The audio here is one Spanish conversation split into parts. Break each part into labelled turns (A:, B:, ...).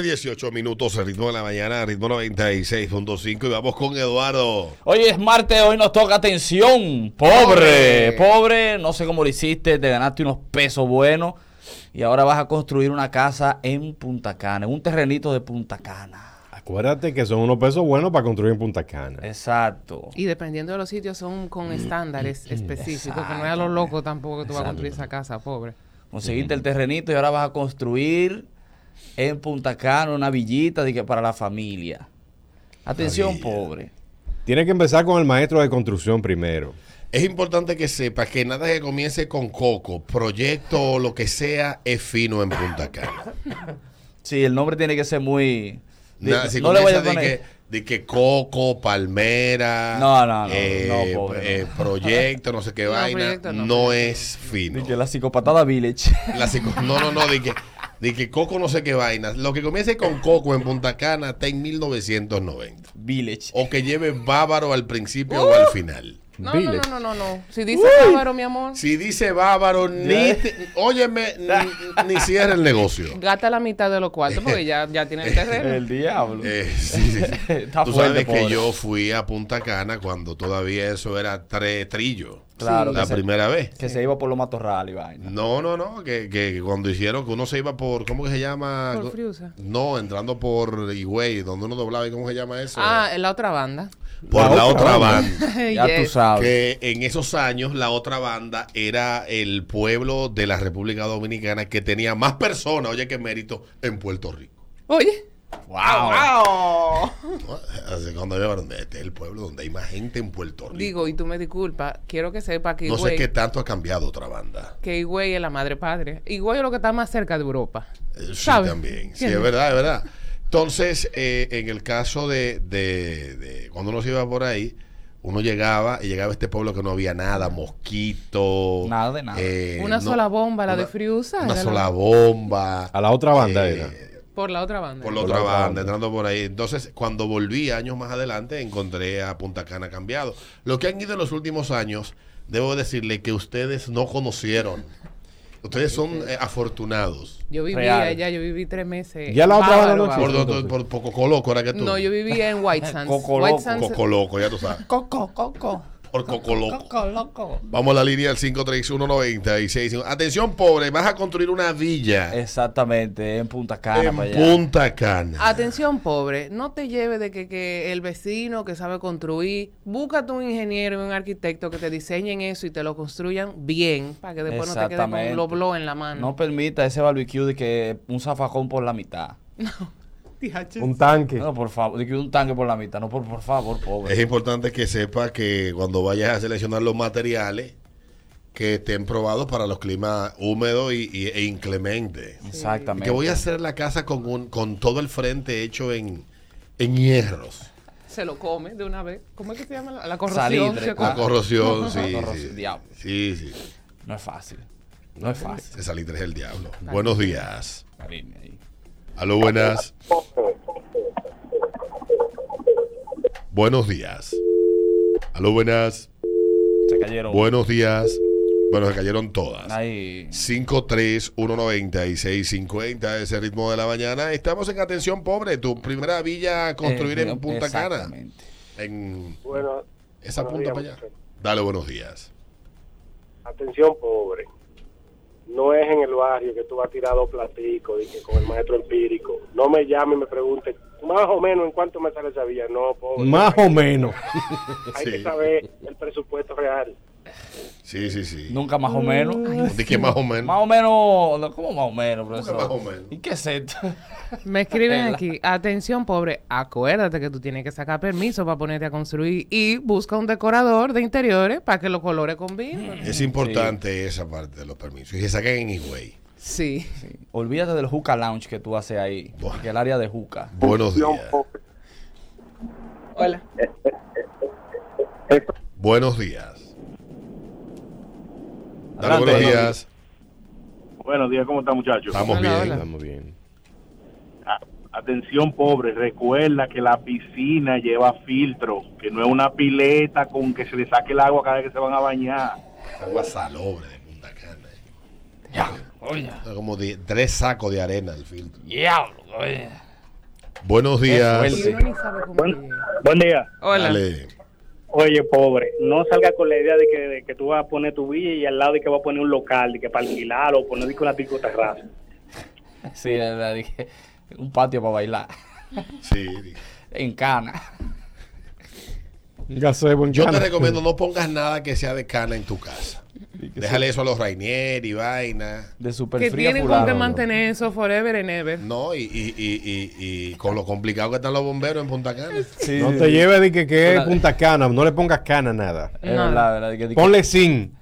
A: 18 minutos, el ritmo de la mañana, ritmo 96.5 y vamos con Eduardo.
B: Hoy es martes, hoy nos toca atención. Pobre, pobre, no sé cómo lo hiciste, te ganaste unos pesos buenos y ahora vas a construir una casa en Punta Cana, en un terrenito de Punta Cana.
C: Acuérdate que son unos pesos buenos para construir en Punta Cana.
B: Exacto.
D: Y dependiendo de los sitios son con estándares específicos, que no es a lo loco tampoco que tú vas a construir esa casa, pobre.
B: Conseguiste el terrenito y ahora vas a construir en Punta Cana una villita de que para la familia. Atención,
A: Maravilla.
B: pobre.
C: Tienes que empezar con el maestro de construcción primero.
A: Es importante que sepas que nada que comience con coco, proyecto o lo que sea, es fino en Punta Cana.
B: Sí, el nombre tiene que ser muy... de-
A: Nada, si
B: no le voy a
A: de
B: poner...
A: que, de que coco, palmera,
B: No, no, no,
A: eh,
B: no, pobre,
A: eh, proyecto, no sé qué
D: No,
A: vaina,
D: proyecto
A: no,
D: no.
A: es fino.
B: de que la psicopatada Village.
A: La psico- no, no, no, de que, de que coco no sé qué vaina. Lo que comience con coco en Punta Cana está en 1990.
B: Village.
A: O que lleve bávaro al principio o al final.
D: No, no, no, no, no, no. Si dice bávaro, mi amor,
A: Si dice bávaro, ni te- óyeme, ni, ni cierra el negocio.
D: gasta la mitad de los cuartos porque ya, ya tiene el terreno.
B: El diablo.
A: Eh, sí, sí, sí.
B: Está
A: Tú
B: fuerte,
A: sabes que
B: pobre.
A: yo fui a Punta Cana cuando todavía eso era tres trillos.
B: Claro,
A: La
B: se-
A: primera vez.
B: Que se iba por los matorrales y vaina.
A: No, no, no, que, que cuando hicieron que uno se iba por, ¿cómo que se llama?
D: Por Friusa.
A: No, entrando por Higüey, donde uno doblaba, ¿y cómo se llama eso?
D: Ah, en la otra banda.
A: Por
C: la
A: la
C: otra
A: otra
C: banda.
A: banda.
B: Ya tú sabes.
A: que en esos años la otra banda era el pueblo de la República Dominicana que tenía más personas, oye, que mérito en Puerto Rico.
D: Oye.
B: ¡Wow!
A: ¿no? Así cuando llevaron, este es el pueblo donde hay más gente en Puerto Rico.
D: Digo, y tú me disculpas, quiero que sepa que
A: no sé qué tanto ha cambiado otra banda.
D: que Higüey es la madre patria. Higüey es lo que está más cerca de Europa.
A: Eh, Sí,
D: ¿Sabes?
A: también. Sí, es verdad, es verdad. Entonces, eh, en el caso de, de- de cuando uno se iba por ahí, uno llegaba y llegaba a este pueblo que no había nada, mosquito.
B: Nada de nada.
A: eh,
D: Una
A: no-
D: sola bomba, la de Friusa.
A: Una sola
D: la-
A: bomba.
C: A la otra banda
A: eh,
C: era.
D: Por la otra banda.
A: Por la
C: Por
A: otra
C: la otra
A: banda,
C: banda.
A: entrando por ahí. Entonces, cuando volví años más adelante, encontré a Punta Cana cambiado. Lo que han ido en los últimos años, debo decirle que ustedes no conocieron. Ustedes son eh, afortunados.
D: Yo viví
B: Real.
D: allá, yo viví tres meses.
C: Ya la otra banda no
A: Por,
C: existe.
A: por, por, por Coco Loco era que tú.
D: No, yo vivía en White Sands.
B: Coco
D: White. Sands-
A: Coco Loco, ya tú sabes.
B: Coco, coco.
A: Por Coco Loco.
B: Coco, loco.
A: Vamos a la línea del 53196. Atención, pobre, vas a construir una villa
B: Exactamente, en Punta Cana.
A: en
B: para allá.
A: Punta Cana.
D: Atención, pobre, no te lleves de que, que el vecino que sabe construir, búscate un ingeniero y un arquitecto que te diseñen eso y te lo construyan bien, para que después no te quede con un loblo en la mano.
B: No permita ese barbecue de que un zafajón por la mitad.
C: Un tanque.
B: No, por favor, de que un tanque por la mitad. No, por, por favor, pobre.
A: Es importante que sepa que cuando vayas a seleccionar los materiales, que estén probados para los climas húmedos y, y- e inclementes.
B: Exactamente.
A: Que voy a hacer la casa con, un, con todo el frente hecho en, en hierros.
D: Se lo come de una vez. ¿Cómo es que se llama? La, la corrosión.
B: Salitre,
D: ¿se
A: La corrosión, sí.
B: corrosión,
A: sí.
B: diablo.
A: Sí, sí.
B: No es fácil. No es fácil.
A: Ese salitre es el diablo. Buenos días.
B: La ahí.
A: Aló, buenas. Buenos días. Aló, buenas.
B: Se cayeron.
A: Buenos días. Bueno, se cayeron todas.
B: Ahí.
A: 5319650 ese ritmo de la mañana. Estamos en Atención Pobre, tu primera villa a construir
B: Eh,
A: en Punta Cana.
B: exactamente.
A: En
E: Bueno,
A: esa punta
E: días,
A: para allá. Dale buenos días.
E: atención pobre. No es en el barrio que tú vas platicos y que con el maestro empírico. No me llame y me pregunte más o menos en cuánto me sale esa villa. No, pobre.
C: Más o menos.
E: Hay
A: Sí.
E: que saber el presupuesto real.
A: Sí, sí, sí.
B: Nunca más o menos.
A: ¿De qué más o menos?
B: Más o menos. no, ¿Cómo más o menos, profesor?
A: más o menos?
B: ¿Y qué es esto?
D: Me escriben aquí, atención pobre, acuérdate que tú tienes que sacar permiso para ponerte a construir y busca un decorador de interiores para que los colores combinen.
A: Es importante esa parte de los permisos. Y se sacan en Higüey.
D: Sí.
B: Olvídate del Juca Lounge que tú haces ahí.
A: Buah.
B: Que el área de Juca.
A: Buenos días.
D: Hola.
A: Buenos días. Dale buenos días.
F: Buenos días, ¿cómo están muchachos?
A: Estamos
D: Hola,
A: bien.
D: hola.
C: Estamos bien.
F: Atención pobre, recuerda que la piscina lleva filtro, que no es una pileta con que se le saque el agua cada vez que se van a bañar.
A: Agua salobre de Punta Cana.
B: Ya, oye.
A: Como de- tres sacos de arena el filtro.
B: Diablo, oye.
A: Buenos días.
G: Buen, buen día.
D: Hola.
A: Dale.
G: Oye, pobre, no salga con la idea de que, de que tú vas a poner tu villa y al lado de que vas a poner un local, de que para alquilar o poner una pico terraza.
B: Sí, de verdad, dije, un patio para bailar.
A: Sí.
B: En cana.
A: Yo te recomiendo no pongas nada que sea de cana en tu casa. Déjale eso a los Rainier y vaina.
B: De super
D: Que tienen
B: fulano.
D: con que mantener eso forever and ever.
A: No, y, y, y, y, y con lo complicado que están los bomberos en Punta Cana.
B: Sí,
C: No
B: sí,
C: te
B: sí.
C: lleves de que, que es Punta Cana. No le pongas cana a nada.
B: Es
D: Nada.
B: verdad, verdad. que- que-
C: Ponle sin.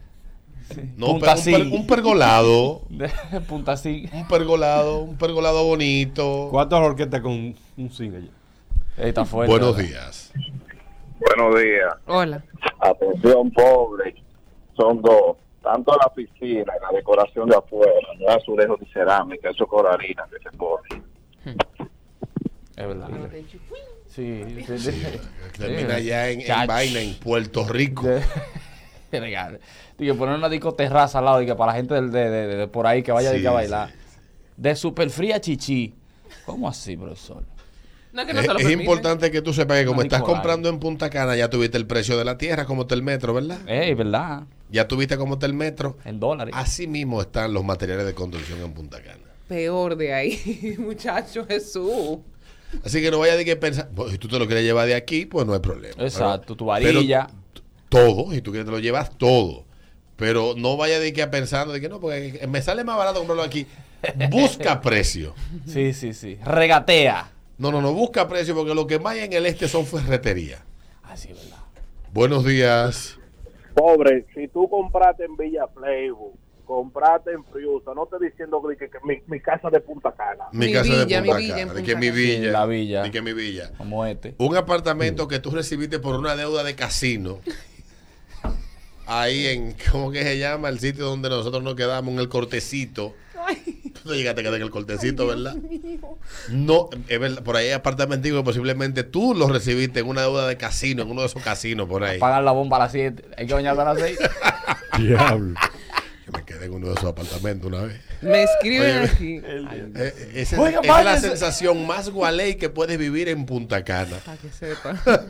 A: No,
B: Punta
A: pero un, per-
B: Sin.
A: un pergolado.
B: de punta así.
A: Un pergolado, un pergolado bonito.
C: ¿Cuántas orquestas con un sin allá?
B: Está fuerte.
A: Buenos
B: ¿verdad?
A: días.
H: Buenos días.
D: Hola.
H: Atención, pobre. Son dos. Tanto la piscina y la decoración de afuera, no es azulejo de cerámica, eso es coralina que se pone.
B: Es verdad. Sí, sí, sí.
A: Termina ya en, en vaina en Puerto Rico.
B: Digo, poner una disco terraza al lado y que para la gente del- de, de- de- de por ahí que vaya a bailar.
A: sí.
B: De super fría chichi. ¿Cómo así, profesor?
D: No es que no
A: Es,
D: se lo
A: es importante que tú sepas que como
B: No,
A: estás comprando en Punta Cana, ya tuviste el precio de la tierra, como está el metro, ¿verdad?
B: Ey, ¿verdad?
A: Ya tuviste cómo está el metro.
B: En dólares.
A: Así mismo están los materiales de construcción en Punta Cana.
D: Peor de ahí, muchacho Jesús.
A: Así que no vaya de que pensar, pues, si tú te lo quieres llevar de aquí, pues no hay problema.
B: Exacto, tu
A: pero
B: varilla.
A: todo, si tú quieres te lo llevas todo. Pero no vaya de que a pensando de que no, porque me sale más barato comprarlo aquí. Busca precio.
B: Sí, sí, sí. Regatea.
A: No, no, no, busca precio porque lo que más hay en el este son ferreterías.
B: Así, ¿verdad?
A: Buenos días.
E: Pobre, si tú compraste en Villa Playboy, compraste en Friusa, no te diciendo que, que- que mi, mi casa de Punta Cana.
A: Mi,
D: Mi
A: casa
D: villa,
A: de
D: mi
A: Punta Cana. De que mi villa.
B: La villa.
A: De que mi villa.
B: Como este.
A: Un apartamento que tú recibiste por una deuda de casino. Ahí en, ¿cómo que se llama? El sitio donde nosotros nos quedamos, en el cortecito. Tú no llegaste a quedar en el cortecito, ¿verdad? No, es verdad, por ahí hay apartamentos que posiblemente tú los recibiste en una deuda de casino, en uno de esos casinos por ahí.
B: Pagan la bomba a las 7. Hay que bañarse a las 6.
C: Diablo.
A: Que me quedé en uno de esos apartamentos una vez.
D: Me escriben
A: Oye,
D: aquí.
A: Eh, esa
B: Oiga,
A: es la sensación más gualey que puedes vivir en Punta Cana.
D: Para que sepa.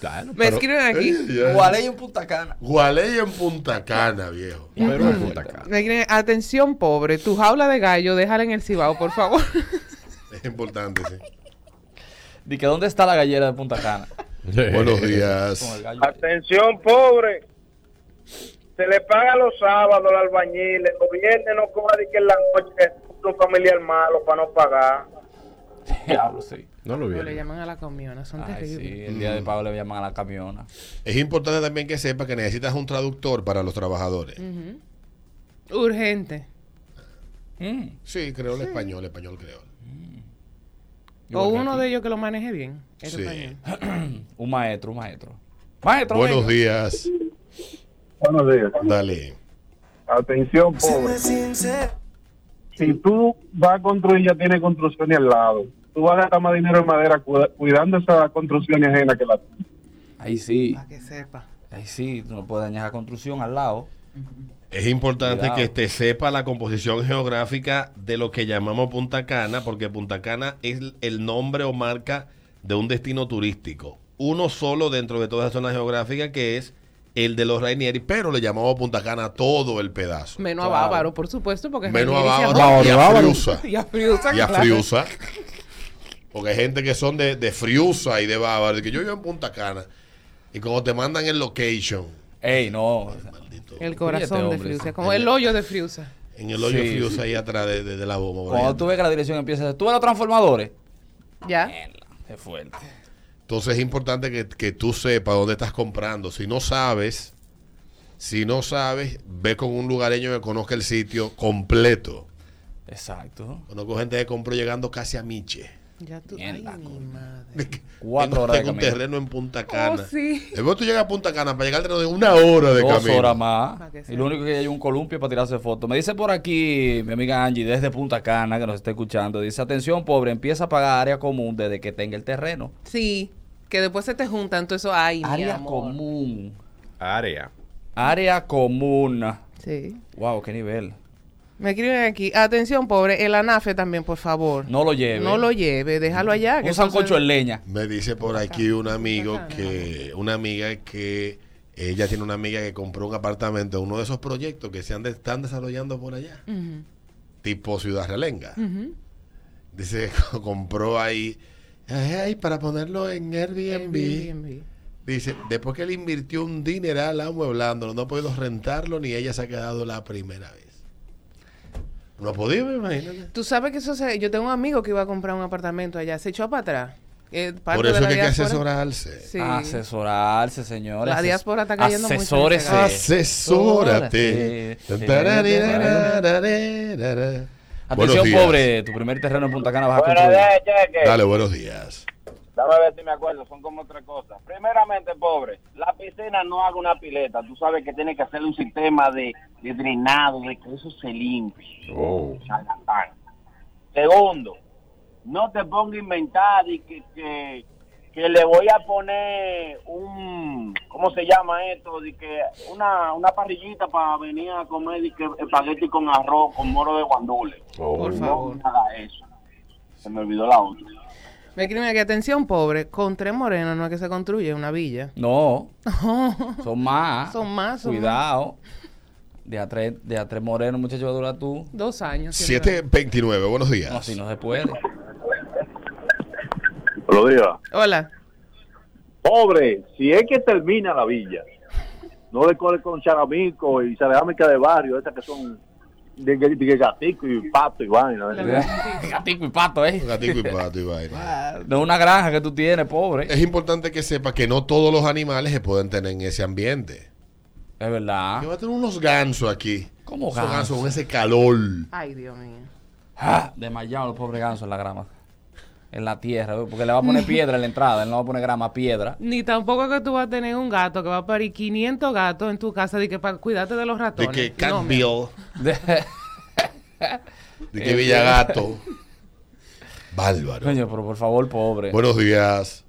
C: Claro,
D: Me
C: pero,
D: escriben aquí.
B: Gualey en Punta Cana.
A: Gualey en Punta Cana, viejo.
C: pero en Punta Cana.
D: Me escriben, atención, pobre, tu jaula de gallo, déjala en el cibao, por favor.
A: Es importante, sí.
B: Di que ¿dónde está la gallera de Punta Cana?
A: Buenos días.
H: Atención, pobre. Se le paga los sábados al albañil, los viernes no cobra de que en la noche es un familiar malo para no pagar.
B: Diablo, sí.
C: No lo
D: O le
C: vi.
D: llaman a la comiona, son
B: Ay,
D: terribles.
B: sí. El día de pago le llaman a la camiona.
A: Es importante también que sepa que necesitas un traductor para los trabajadores.
D: Urgente.
B: Mm.
A: Sí, creo el español, el español creo.
D: O
B: Igual que
D: uno
B: aquí.
D: de ellos que lo maneje bien. el
A: Sí.
D: español.
B: Un maestro, un maestro. Maestro,
A: Buenos
B: venga.
A: días.
H: Buenos días.
A: Dale.
H: Atención, pobre. Si tú vas a construir, ya tiene construcciones al lado. Tú vas a gastar más dinero en madera cuida- cuidando esa construcción ajena que la
B: Ahí sí.
D: Para que sepa.
B: Ahí sí. Tú no puedes dañar la construcción al lado.
A: Es importante
B: Cuidado.
A: que te sepa la composición geográfica de lo que llamamos Punta Cana, porque Punta Cana es el nombre o marca de un destino turístico. Uno solo dentro de toda esa zona geográfica que es el de los Rainieri, pero le llamamos Punta Cana a todo el pedazo.
D: Menos
B: Claro.
D: a Bávaro, por supuesto, porque
A: Menos a Bávaro y a
C: Bávaro.
A: Friusa.
D: Y a Friusa,
A: Y a
D: claro.
A: Friusa. Porque hay gente que son de, de Friusa y de Bávaro, de que yo vivo en Punta Cana. Y cuando te mandan el location,
B: Ey, no.
A: maldito,
D: El corazón
B: Oye,
D: de
B: este
D: Friusa, como el hoyo de Friusa.
A: en el hoyo
B: Sí,
A: Friusa
B: sí.
A: ahí atrás de, de- de la bomba.
B: Cuando tú ves que la dirección empieza, tú ves los transformadores.
D: ¿Ya?
B: Mierda, Es fuerte.
A: Entonces es importante que, que tú sepas dónde estás comprando. Si no sabes, si no sabes, ve con un lugareño que conozca el sitio completo.
B: Exacto.
A: Conozco gente que compró llegando casi a Miche.
D: Ya tú.
B: Mierda,
D: Ay, mi
B: coño.
D: madre.
B: Cuatro
A: Tengo-
B: horas de
A: tengo un
B: camino.
A: terreno en Punta Cana.
D: Oh, sí.
A: Después tú llegas a Punta Cana para llegar al terreno de una hora de
B: Dos
A: camino.
B: horas más. Y lo único que hay es un columpio para tirarse fotos. Me dice por aquí mi amiga Angie desde Punta Cana que nos está escuchando. Dice, atención pobre, empieza a pagar área común desde que tenga el terreno.
D: Sí, que después se te juntan todo eso. Ay, mi
B: área
D: amor.
B: común.
C: Área.
B: Área común.
D: Sí.
B: Wow, qué nivel.
D: Me escriben aquí. Atención, pobre. El anafe también, por favor.
B: No lo lleve.
D: No lo lleve. Déjalo allá. que
B: Un sancocho
D: se-
B: en leña.
A: Me dice por aquí un amigo que, una amiga que ella tiene una amiga que compró un apartamento en uno de esos proyectos que se han de- están desarrollando por allá, tipo Ciudad Relenga. Dice que compró ahí, ay, para ponerlo en Airbnb.
D: Airbnb.
A: Dice, después que él invirtió un dineral amueblándolo, no ha podido rentarlo ni ella se ha quedado la primera vez. No ha podido, imagínate.
D: Tú sabes que eso se... Yo tengo un amigo que iba a comprar un apartamento allá. Se echó para atrás. Eh, parte
A: Por eso
D: de la
A: que hay que asesorarse.
D: Sí.
B: Asesorarse, señores.
D: La diáspora está cayendo mucho en ese
B: Asesórese.
D: gato.
A: Asesórate.
B: Atención,
A: Buenos días.
B: pobre. Tu primer terreno en Punta Cana vas a construir.
A: Dale, buenos días.
I: Dame a ver si me acuerdo, son como tres cosas. Primeramente, pobre, la piscina no haga una pileta. Tú sabes que tiene que hacer un sistema de, de drenado, de que eso se limpie.
C: Oh.
I: Segundo, no te ponga a inventar y que, que, que le voy a poner un, ¿cómo se llama esto? De que una, una parrillita para venir a comer y que espagueti con arroz, con moro de guandule.
D: Por favor.
I: No haga eso. Se me olvidó la otra.
D: Me escriben aquí. Atención, pobre. Con tres morenos no es que se construye una villa.
B: No, son más.
D: Son más, son
B: Cuidado. De a tres, de a tres morenos, muchacho, va a durar tú.
D: Dos años. siempre.
A: 729, buenos días.
B: No, así no se puede.
F: Buenos días.
D: Hola.
F: Pobre, si es que termina la villa, no le corre con charamico y charámica de barrio, esas que son de, de, de gatico y pato y vaina.
B: Gatico y pato, ¿eh?
A: Gatico y pato y vaina.
B: De una granja que tú tienes, pobre.
A: Es importante que sepa que no todos los animales se pueden tener en ese ambiente.
B: Es verdad.
A: Yo voy a tener unos gansos aquí.
B: ¿Cómo gansos?
A: gansos con ese calor.
D: Ay, Dios mío.
B: Ah, desmayado el pobre ganso en la grama. En la tierra, porque le va a poner piedra en la entrada. Él no va a poner grama, piedra.
D: Ni tampoco que tú vas a tener un gato que va a parir 500 gatos en tu casa de que para cuidarte de los
A: De
D: ratones.
A: que
D: No,
A: Campbell,
B: De-
A: de que Villagato. Bárbaro.
B: Coño, pero por favor, pobre.
A: Buenos días.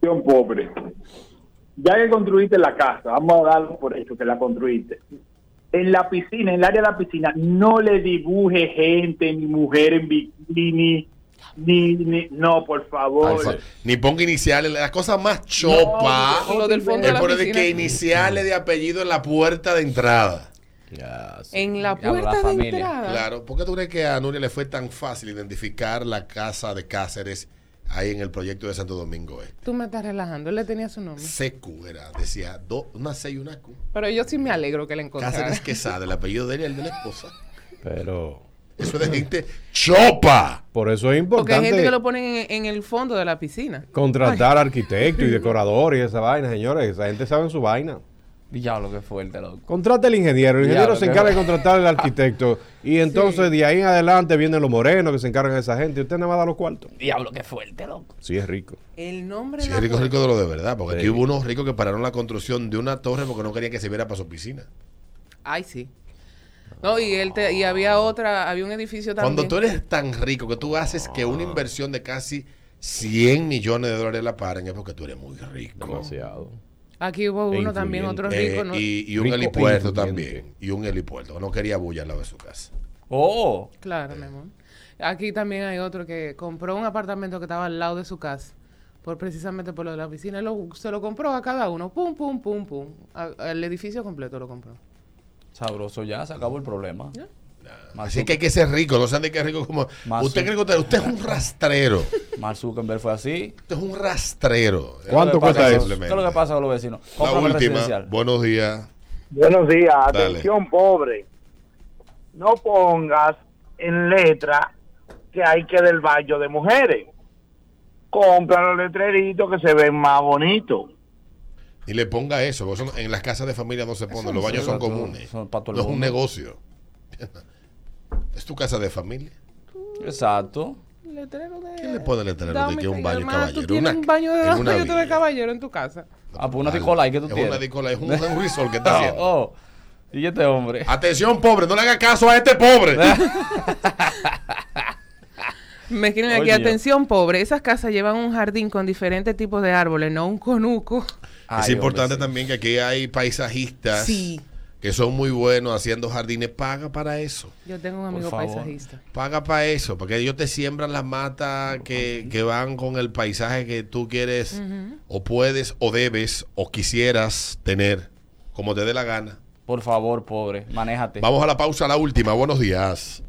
H: pobre. Ya que construiste la casa, vamos a darlo por hecho que la construiste. En la piscina, en el área de la piscina, no le dibuje gente ni mujer en bikini, ni, ni- no, por favor.
A: Alfa. Ni ponga iniciales. La cosa más chopa
D: No, lo del fondo de
A: es
D: la
A: de
D: piscina.
A: que iniciales de apellido en la puerta de entrada.
C: Ya, sí.
D: En la
B: la
D: puerta de
B: familia.
D: entrada.
A: Claro. ¿Por qué tú crees que a Nuria le fue tan fácil identificar la casa de Cáceres ahí en el proyecto de Santo Domingo Este?
D: Tú me estás relajando. Él le tenía su nombre.
A: CQ era, decía do- una C y una Q.
D: Pero yo sí me alegro que le encontrara.
A: Cáceres Quesada, el apellido de él y el de la esposa.
C: Pero
A: Eso es de gente chopa.
C: por eso es
D: Porque hay gente
C: importante
D: que lo ponen en, en el fondo de la piscina.
C: contratar arquitectos y decoradores y esa vaina, señores. Esa gente sabe su vaina.
B: Diablo, qué fuerte, loco.
C: Contrate al ingeniero. El ingeniero se encarga de contratar al arquitecto. Y entonces de ahí en adelante vienen los morenos que se encargan de esa gente. Usted nada más da los cuartos.
B: Diablo, qué fuerte, loco.
C: Sí, es rico.
D: El nombre
A: Sí,
D: de la
A: rico, rico de lo de verdad. Porque aquí hubo unos ricos que pararon la construcción de una torre porque no querían que se viera para su piscina.
D: Ay, sí. No, y él te- y había otra, había un edificio también.
A: Cuando tú eres tan rico que tú haces que una inversión de casi 100 millones de dólares la paren es porque tú eres muy rico.
C: Demasiado.
D: Aquí hubo
C: E
D: uno también, otro
A: Eh,
D: rico. ¿no?
A: y, y un
C: Rico e
A: helipuerto también. Y un helipuerto. No quería bulla al lado de su casa.
B: Oh,
D: Claro, mi amor. Aquí también hay otro que compró un apartamento que estaba al lado de su casa. Por precisamente por lo de la piscina. Lo- se lo compró a cada uno. Pum, pum, pum, pum. A- el edificio completo lo compró.
B: Sabroso ya, se acabó el problema.
D: Ya.
A: Así que hay que ser rico. No sean de que es rico como. Usted cree que usted, usted es un rastrero.
B: Mark Zuckerberg fue así.
A: Usted es un rastrero.
C: ¿Cuánto
B: ¿Qué
C: cuesta
B: pasa-
C: eso?
B: ¿Qué es lo que pasa con los vecinos?
A: La última. Buenos días.
G: Buenos días,
A: Dale.
G: atención pobre. No pongas en letra que hay que del baño de mujeres. Compra los letreritos que se ven más bonitos.
A: Y le ponga eso. porque en las casas de familia no se pone.
B: Eso
A: Los baños son comunes.
B: son para todo
A: No es un negocio. Es tu casa de familia.
B: Exacto.
D: Letrero de...
A: ¿Quién le pone letrero de
D: Dame,
A: que es un baño
D: hermano,
A: caballero?
D: Tú tienes
A: Una-
D: un baño de
A: una
D: de caballero en tu casa.
B: Ah, pues una. Nicolai que tú
A: Es
B: tienes.
A: una Nicolai, es un, es un resort que está
B: Oh,
A: haciendo.
B: oh. Y este hombre.
A: Atención, pobre, no le haga caso a este pobre.
D: Me escriben aquí,
B: Oye.
D: atención pobre, esas casas llevan un jardín con diferentes tipos de árboles, no un conuco.
A: Es importante
B: hombre, sí.
A: también que aquí hay paisajistas
D: Sí.
A: que son muy buenos haciendo jardines, paga para eso.
D: Yo tengo un amigo paisajista.
A: Paga para eso, porque ellos te siembran las matas que, que van con el paisaje que tú quieres o puedes o debes o quisieras tener, como te dé la gana.
B: Por favor, pobre, manéjate.
A: Vamos a la pausa, la última. Buenos días.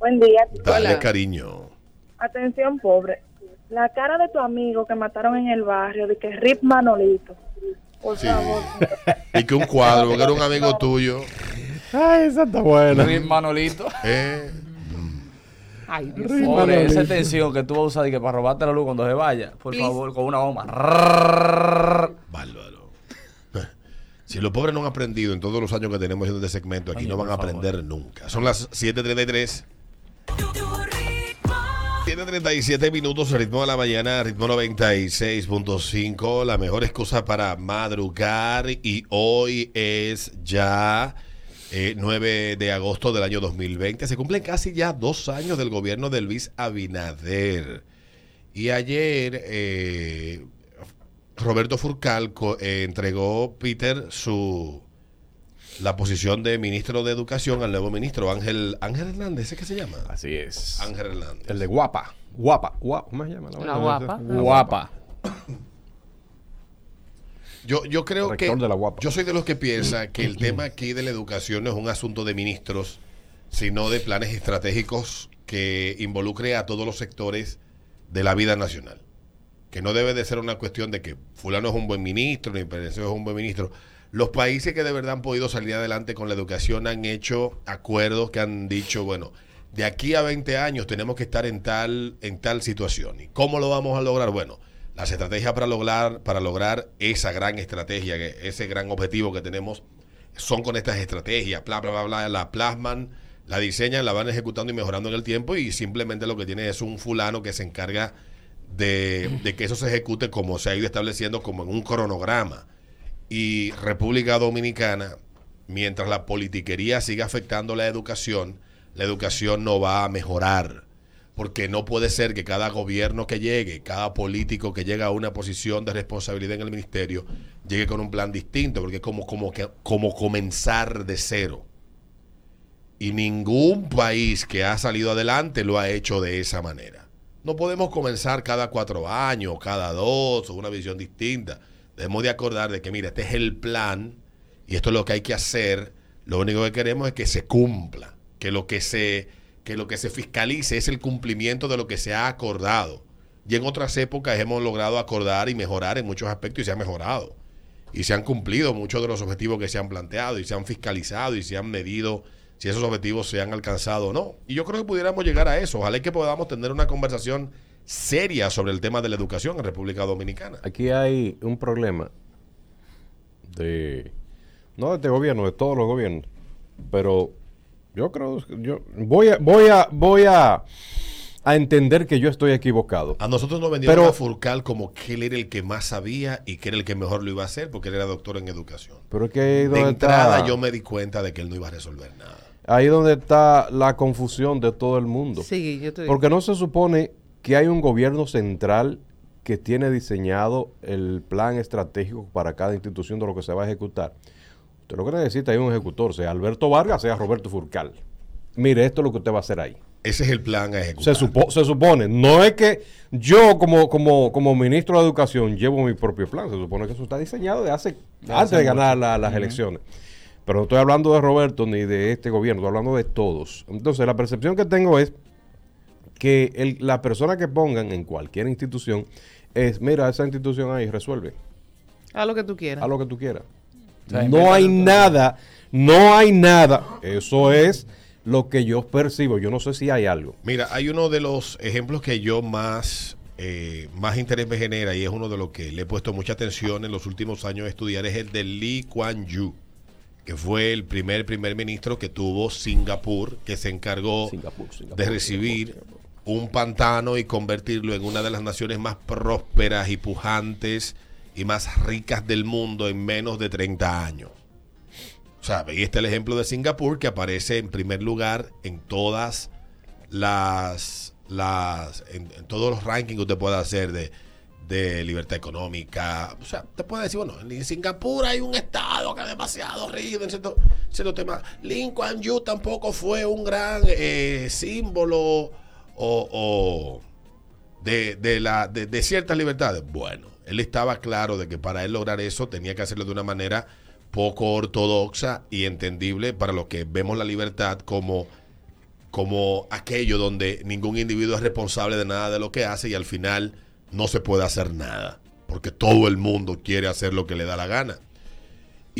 J: Buen día.
A: Dale,
D: Hola.
A: cariño.
J: Atención, pobre. La cara de tu amigo que mataron en el barrio, de que Rip Manolito. Por
A: Sí.
J: favor.
A: Y que un cuadro, porque era un amigo tuyo.
C: Ay, esa está buena.
B: Rip Manolito.
A: Eh,
D: Ay, Dios.
B: Pobre, esa extensión que tú vas a usar y que para robarte la luz cuando se vaya, por
D: Please.
B: favor, con una goma.
A: Bárbaro. Si los pobres no han aprendido en todos los años que tenemos haciendo este segmento, aquí
B: Ay,
A: no van a
B: favor.
A: aprender nunca. Son las 7.33. 7.37 minutos, ritmo de la mañana, ritmo 96.5. La mejor excusa para madrugar y hoy es ya eh, 9 de agosto del año 2020. Se cumplen casi ya dos años del gobierno de Luis Abinader. Y ayer eh, Roberto Furcal co- eh, entregó, Peter, su la posición de ministro de Educación al nuevo ministro Ángel Ángel Hernández, ¿ese qué se llama?
C: Así es.
A: Ángel Hernández.
C: El de guapa. Guapa. Guapa. ¿Cómo se llama?
D: La guapa.
B: Guapa.
A: Yo, yo creo que
C: de la Guapa.
A: yo soy de los que piensa que el tema aquí de la educación no es un asunto de ministros, sino de planes estratégicos que involucre a todos los sectores de la vida nacional. Que no debe de ser una cuestión de que fulano es un buen ministro, ni Perencio es un buen ministro. Los países que de verdad han podido salir adelante con la educación han hecho acuerdos que han dicho, bueno, de aquí a 20 años tenemos que estar en tal, en tal situación. ¿Y cómo lo vamos a lograr? Bueno, las estrategias para lograr, para lograr esa gran estrategia, ese gran objetivo que tenemos, son con estas estrategias, bla, bla, bla, bla, la plasman, la diseñan, la van ejecutando y mejorando en el tiempo y simplemente lo que tiene es un fulano que se encarga de, de que eso se ejecute como se ha ido estableciendo como en un cronograma. Y República Dominicana, mientras la politiquería siga afectando la educación, la educación no va a mejorar. Porque no puede ser que cada gobierno que llegue, cada político que llega a una posición de responsabilidad en el ministerio, llegue con un plan distinto, porque es como, como, como comenzar de cero. Y ningún país que ha salido adelante lo ha hecho de esa manera. No podemos comenzar cada cuatro años, cada dos, una visión distinta. Debemos de acordar de que, mira, este es el plan y esto es lo que hay que hacer. Lo único que queremos es que se cumpla, que lo que se, que lo que se fiscalice es el cumplimiento de lo que se ha acordado. Y en otras épocas hemos logrado acordar y mejorar en muchos aspectos y se ha mejorado. Y se han cumplido muchos de los objetivos que se han planteado y se han fiscalizado y se han medido si esos objetivos se han alcanzado o no. Y yo creo que pudiéramos llegar a eso. Ojalá y que podamos tener una conversación seria sobre el tema de la educación en República Dominicana.
C: Aquí hay un problema de no de este gobierno, de todos los gobiernos, pero yo creo yo voy a voy a voy a a entender que yo estoy equivocado.
A: A nosotros nos vendieron
C: Pero-
A: a Furcal como que él era el que más sabía y que era el que mejor lo iba a hacer porque él era doctor en educación.
C: Pero es que ahí
A: De entrada
C: está,
A: yo me di cuenta de que él no iba a resolver nada.
C: ahí donde está la confusión de todo el mundo.
D: Sí, yo.
C: Porque no se supone que hay un gobierno central que tiene diseñado el plan estratégico para cada institución de lo que se va a ejecutar. Usted lo que necesita es un ejecutor, sea Alberto Vargas, sea Roberto Furcal. Mire, esto es lo que usted va a hacer ahí.
A: Ese es el plan a ejecutar.
C: Se, supo- se supone, no es que yo como, como, como ministro de Educación llevo mi propio plan, se supone que eso está diseñado de hace,
B: De
C: antes
B: hace
C: de ganar la- las elecciones. Pero no estoy hablando de Roberto ni de este gobierno, estoy hablando de todos. Entonces, la percepción que tengo es que el- la persona que pongan en cualquier institución es, mira, esa institución ahí resuelve,
D: Haz lo que tú quieras.
C: haz lo que tú quieras.
B: O sea,
C: No hay nada, no hay nada. Eso es lo que yo percibo. Yo no sé si hay algo.
A: Mira, hay uno de los ejemplos que yo más, eh, más interés me genera y es uno de los que le he puesto mucha atención en los últimos años a estudiar, es el de Lee Kuan Yew, que fue el primer primer ministro que tuvo Singapur, que se encargó
C: Singapur, Singapur,
A: de recibir un pantano y convertirlo en una de las naciones más prósperas y pujantes y más ricas del mundo en menos de 30 años. O sea, ahí está el ejemplo de Singapur que aparece en primer lugar en todas las, las en, todos los rankings que usted pueda hacer de, de libertad económica. O sea, te puede decir, bueno, en Singapur hay un estado que es demasiado rígido en cierto, cierto tema. Lin Kuan Yew tampoco fue un gran eh, símbolo o, de, de la, de, de ciertas libertades. Bueno, él estaba claro de que para él lograr eso tenía que hacerlo de una manera poco ortodoxa y entendible para los que vemos la libertad como, como aquello donde ningún individuo es responsable de nada de lo que hace y al final no se puede hacer nada, porque todo el mundo quiere hacer lo que le da la gana.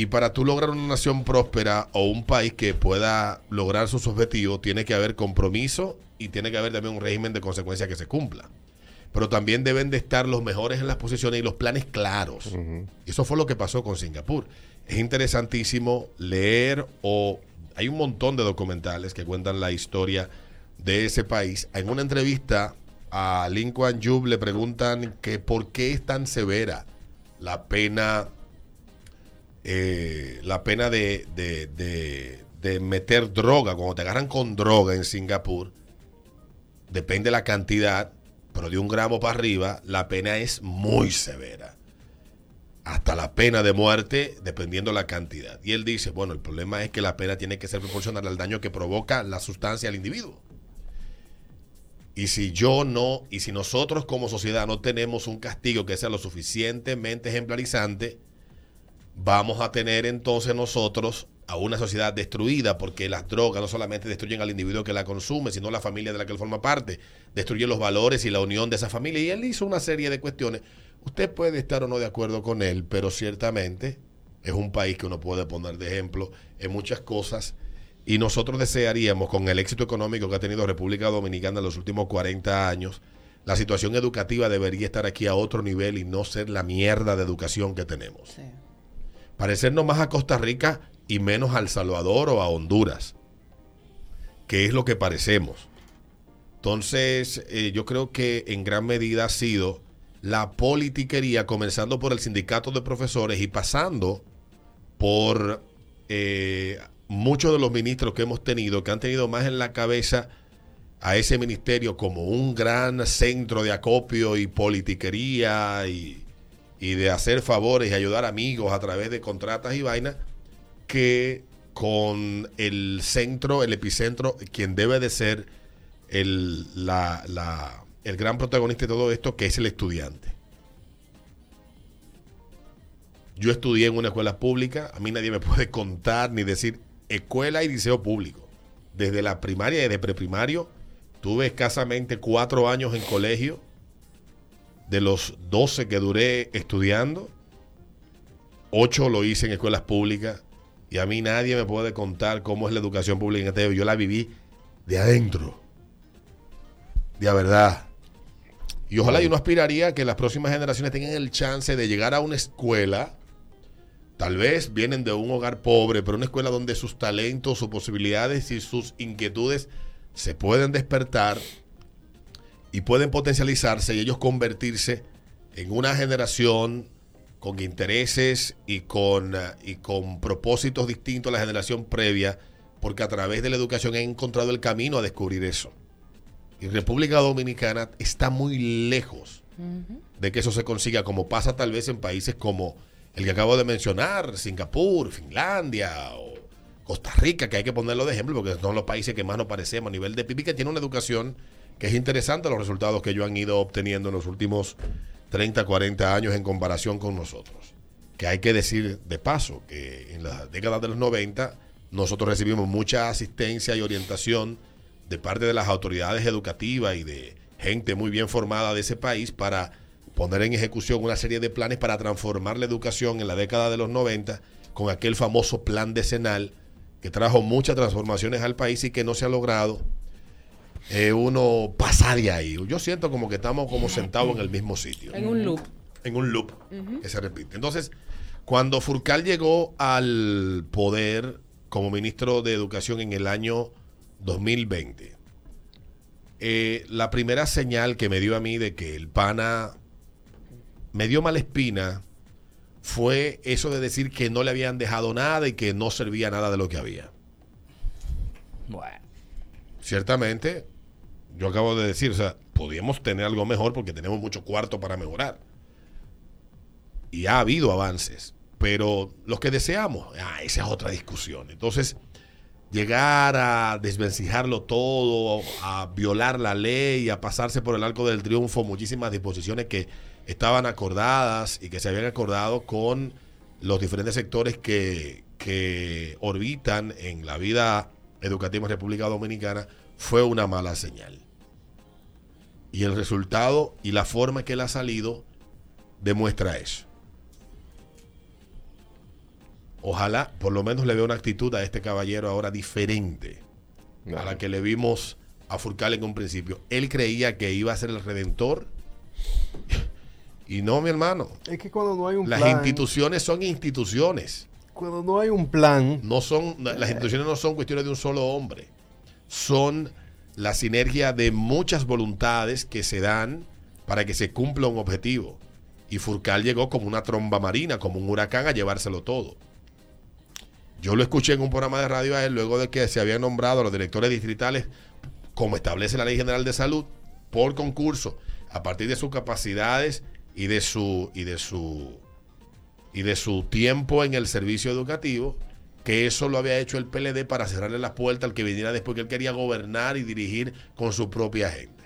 A: Y para tú lograr una nación próspera o un país que pueda lograr sus objetivos, tiene que haber compromiso y tiene que haber también un régimen de consecuencia que se cumpla. Pero también deben de estar los mejores en las posiciones y los planes claros. Eso fue lo que pasó con Singapur. Es interesantísimo leer o hay un montón de documentales que cuentan la historia de ese país. En una entrevista a Lin Kuan Yew le preguntan que por qué es tan severa la pena eh, la pena de, de- de- meter droga, cuando te agarran con droga en Singapur, depende de la cantidad, pero de un gramo para arriba, la pena es muy severa. Hasta la pena de muerte, dependiendo la cantidad. Y él dice, bueno, el problema es que la pena tiene que ser proporcional al daño que provoca la sustancia al individuo. Y si yo no, y si nosotros como sociedad no tenemos un castigo que sea lo suficientemente ejemplarizante, vamos a tener entonces nosotros a una sociedad destruida porque las drogas no solamente destruyen al individuo que la consume, sino la familia de la que él forma parte, destruyen los valores y la unión de esa familia. Y él hizo una serie de cuestiones. Usted puede estar o no de acuerdo con él, pero ciertamente es un país que uno puede poner de ejemplo en muchas cosas. Y nosotros desearíamos, con el éxito económico que ha tenido República Dominicana en los últimos 40 años, la situación educativa debería estar aquí a otro nivel y no ser la mierda de educación que tenemos
D: Sí.
A: Parecernos más a Costa Rica y menos a El Salvador o a Honduras, que es lo que parecemos. Entonces, eh, yo creo que en gran medida ha sido la politiquería, comenzando por el sindicato de profesores y pasando por eh, muchos de los ministros que hemos tenido, que han tenido más en la cabeza a ese ministerio como un gran centro de acopio y politiquería y, y de hacer favores y ayudar amigos a través de contratas y vainas, que con el centro, el epicentro, quien debe de ser el, la- la- el gran protagonista de todo esto, que es el estudiante. Yo estudié en una escuela pública, a mí nadie me puede contar ni decir escuela y liceo público. Desde la primaria y de preprimario, tuve escasamente cuatro años en colegio, de los 12 que duré estudiando, 8 lo hice en escuelas públicas y a mí nadie me puede contar cómo es la educación pública en este. Yo la viví de adentro, de a verdad. Y ojalá yo no aspiraría a que las próximas generaciones tengan el chance de llegar a una escuela, tal vez vienen de un hogar pobre, pero una escuela donde sus talentos, sus posibilidades y sus inquietudes se pueden despertar y pueden potencializarse y ellos convertirse en una generación con intereses y con, eh, y con propósitos distintos a la generación previa, porque a través de la educación han encontrado el camino a descubrir eso. Y República Dominicana está muy lejos de que eso se consiga, como pasa tal vez en países como el que acabo de mencionar, Singapur, Finlandia o Costa Rica, que hay que ponerlo de ejemplo porque son los países que más nos parecemos a nivel de PIB, que tiene una educación que es interesante los resultados que ellos han ido obteniendo en los últimos 30, 40 años en comparación con nosotros. Que hay que decir de paso que en la década de los 90 nosotros recibimos mucha asistencia y orientación de parte de las autoridades educativas y de gente muy bien formada de ese país para poner en ejecución una serie de planes para transformar la educación en la década de los 90 con aquel famoso plan decenal que trajo muchas transformaciones al país y que no se ha logrado eh, uno pasar de ahí. Yo siento como que estamos como sentados en el mismo sitio.
D: En un loop.
A: En un loop que se repite. Entonces, cuando Furcal llegó al poder como ministro de Educación en el año 2020, eh, la primera señal que me dio a mí de que el pana me dio mala espina fue eso de decir que no le habían dejado nada y que no servía nada de lo que había.
B: Bueno.
A: Ciertamente, yo acabo de decir, o sea, podíamos tener algo mejor porque tenemos mucho cuarto para mejorar. y ha habido avances, pero los que deseamos, ah, esa es otra discusión. Entonces, llegar a desvencijarlo todo, a violar la ley, a pasarse por el arco del triunfo muchísimas disposiciones que estaban acordadas y que se habían acordado con los diferentes sectores que, que orbitan en la vida educativa en República Dominicana, fue una mala señal. Y el resultado y la forma que él ha salido demuestra eso. Ojalá por lo menos le vea una actitud a este caballero ahora diferente a la que le vimos a Furcal en un principio. Él creía que iba a ser el redentor. Y no, mi hermano.
C: Es que cuando no hay un
A: Las
C: plan,
A: instituciones son instituciones.
C: cuando no hay un plan,
A: No son, las instituciones no son cuestiones de un solo hombre. Son la sinergia de muchas voluntades que se dan para que se cumpla un objetivo. Y Furcal llegó como una tromba marina, como un huracán a llevárselo todo. Yo lo escuché en un programa de radio a él luego de que se habían nombrado a los directores distritales, como establece la Ley General de Salud, por concurso, a partir de sus capacidades y de su y de su y de su tiempo en el servicio educativo, que eso lo había hecho el PLD para cerrarle la puerta al que viniera después, que él quería gobernar y dirigir con su propia gente.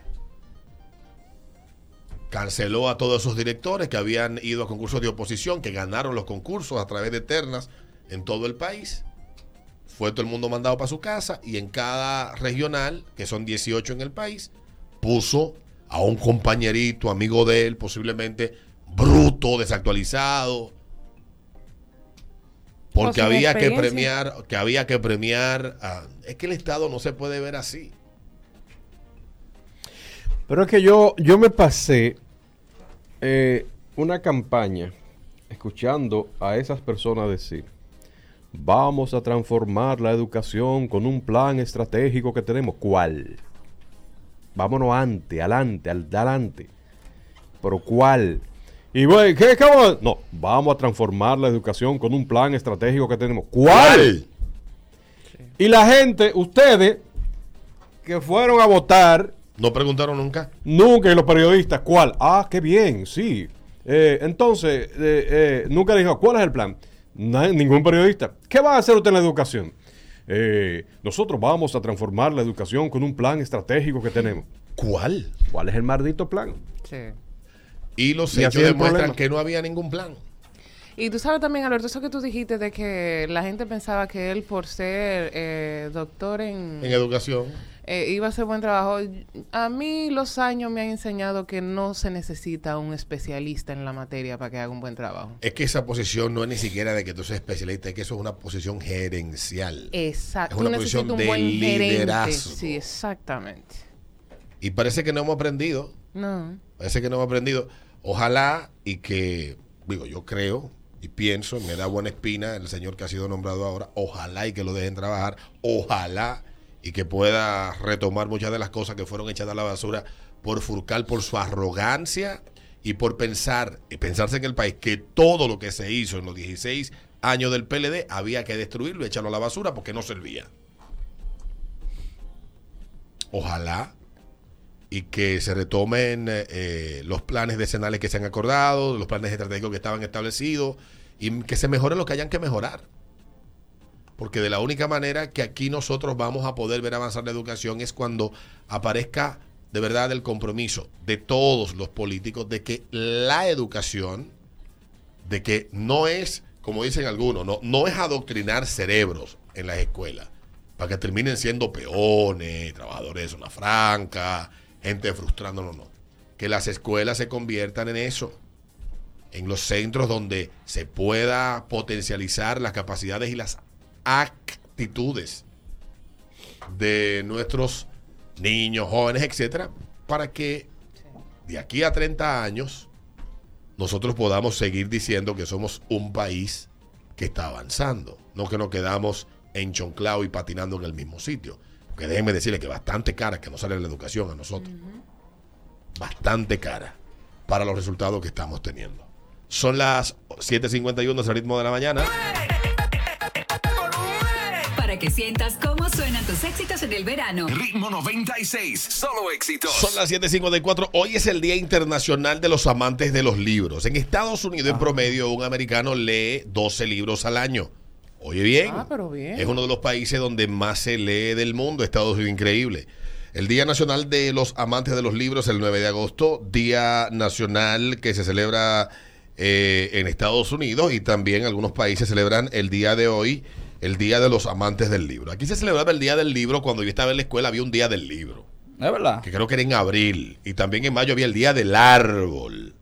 A: Canceló a todos esos directores que habían ido a concursos de oposición, que ganaron los concursos a través de ternas en todo el país. Fue todo el mundo mandado para su casa y en cada regional, que son 18 en el país, puso a un compañerito, amigo de él, posiblemente bruto, desactualizado, porque había que premiar, que había que premiar. a- es que el Estado no se puede ver así.
C: Pero es que yo, yo me pasé eh, una campaña escuchando a esas personas decir, vamos a transformar la educación con un plan estratégico que tenemos. ¿Cuál? Vámonos antes, adelante, al- adelante. Pero ¿cuál? Y bueno, ¿qué, qué vamos a- No, vamos a transformar la educación con un plan estratégico que tenemos. ¿Cuál? Y la gente, ustedes, que fueron a votar,
A: No preguntaron nunca.
C: Nunca, y los periodistas, ¿cuál? Ah, qué bien, sí. Eh, entonces, eh, eh, nunca dijo, ¿cuál es el plan? Ningún periodista. ¿Qué va a hacer usted en la educación? Eh, nosotros vamos a transformar la educación con un plan estratégico que tenemos.
A: ¿Cuál?
C: ¿Cuál es el maldito plan?
D: Sí.
A: Y los hechos demuestran que no había ningún plan.
D: Y tú sabes también, Alberto, eso que tú dijiste de que la gente pensaba que él, por ser eh, doctor en,
A: En educación.
D: eh, iba a hacer buen trabajo. A mí los años me han enseñado que no se necesita un especialista en la materia para que haga un buen trabajo.
A: Es que esa posición no es ni siquiera de que tú seas especialista, es que eso es una posición gerencial.
D: Exacto.
A: Es una
D: Tú
A: posición
D: un
A: de
D: buen gerente.
A: liderazgo.
D: Sí, exactamente.
A: Y parece que no hemos aprendido.
D: No.
A: Parece que no hemos aprendido. Ojalá y que, digo, yo creo y pienso, me da buena espina el señor que ha sido nombrado ahora. Ojalá y que lo dejen trabajar. Ojalá y que pueda retomar muchas de las cosas que fueron echadas a la basura por Furcal, por su arrogancia y por pensar, y pensarse en el país que todo lo que se hizo en los 16 años del PLD había que destruirlo y echarlo a la basura porque no servía. Ojalá y que se retomen eh, los planes decenales que se han acordado, los planes estratégicos que estaban establecidos y que se mejore lo que hayan que mejorar. Porque de la única manera que aquí nosotros vamos a poder ver avanzar la educación es cuando aparezca de verdad el compromiso de todos los políticos de que la educación, de que no es, como dicen algunos, no, no es adoctrinar cerebros en las escuelas, para que terminen siendo peones, trabajadores de zona franca, gente frustrándonos, no. Que las escuelas se conviertan en eso, en los centros donde se pueda potencializar las capacidades y las actitudes de nuestros niños, jóvenes, etcétera, para que de aquí a 30 años nosotros podamos seguir diciendo que somos un país que está avanzando, no que nos quedamos enchonclados y patinando en el mismo sitio. Porque déjenme decirles que bastante cara que nos sale la educación a nosotros. Bastante cara para los resultados que estamos teniendo. Son las 7.51 es el ritmo de la mañana.
K: Para que que sientas cómo suenan tus éxitos en el verano.
L: Ritmo 96, solo éxitos.
A: Son las 7:54. Hoy es el Día Internacional de los Amantes de los Libros. En Estados Unidos, en promedio, un americano lee 12 libros al año. Oye bien.
D: Ah, pero bien.
A: Es uno de los países donde más se lee del mundo. Estados Unidos, increíble. El Día Nacional de los Amantes de los Libros, el 9 de agosto, Día Nacional que se celebra eh, en Estados Unidos y también algunos países celebran el día de hoy, el Día de los Amantes del Libro. Aquí se celebraba el Día del Libro, cuando yo estaba en la escuela había un Día del Libro,
B: ¿Es verdad?
A: que creo que era en abril, y también en mayo había el Día del Árbol.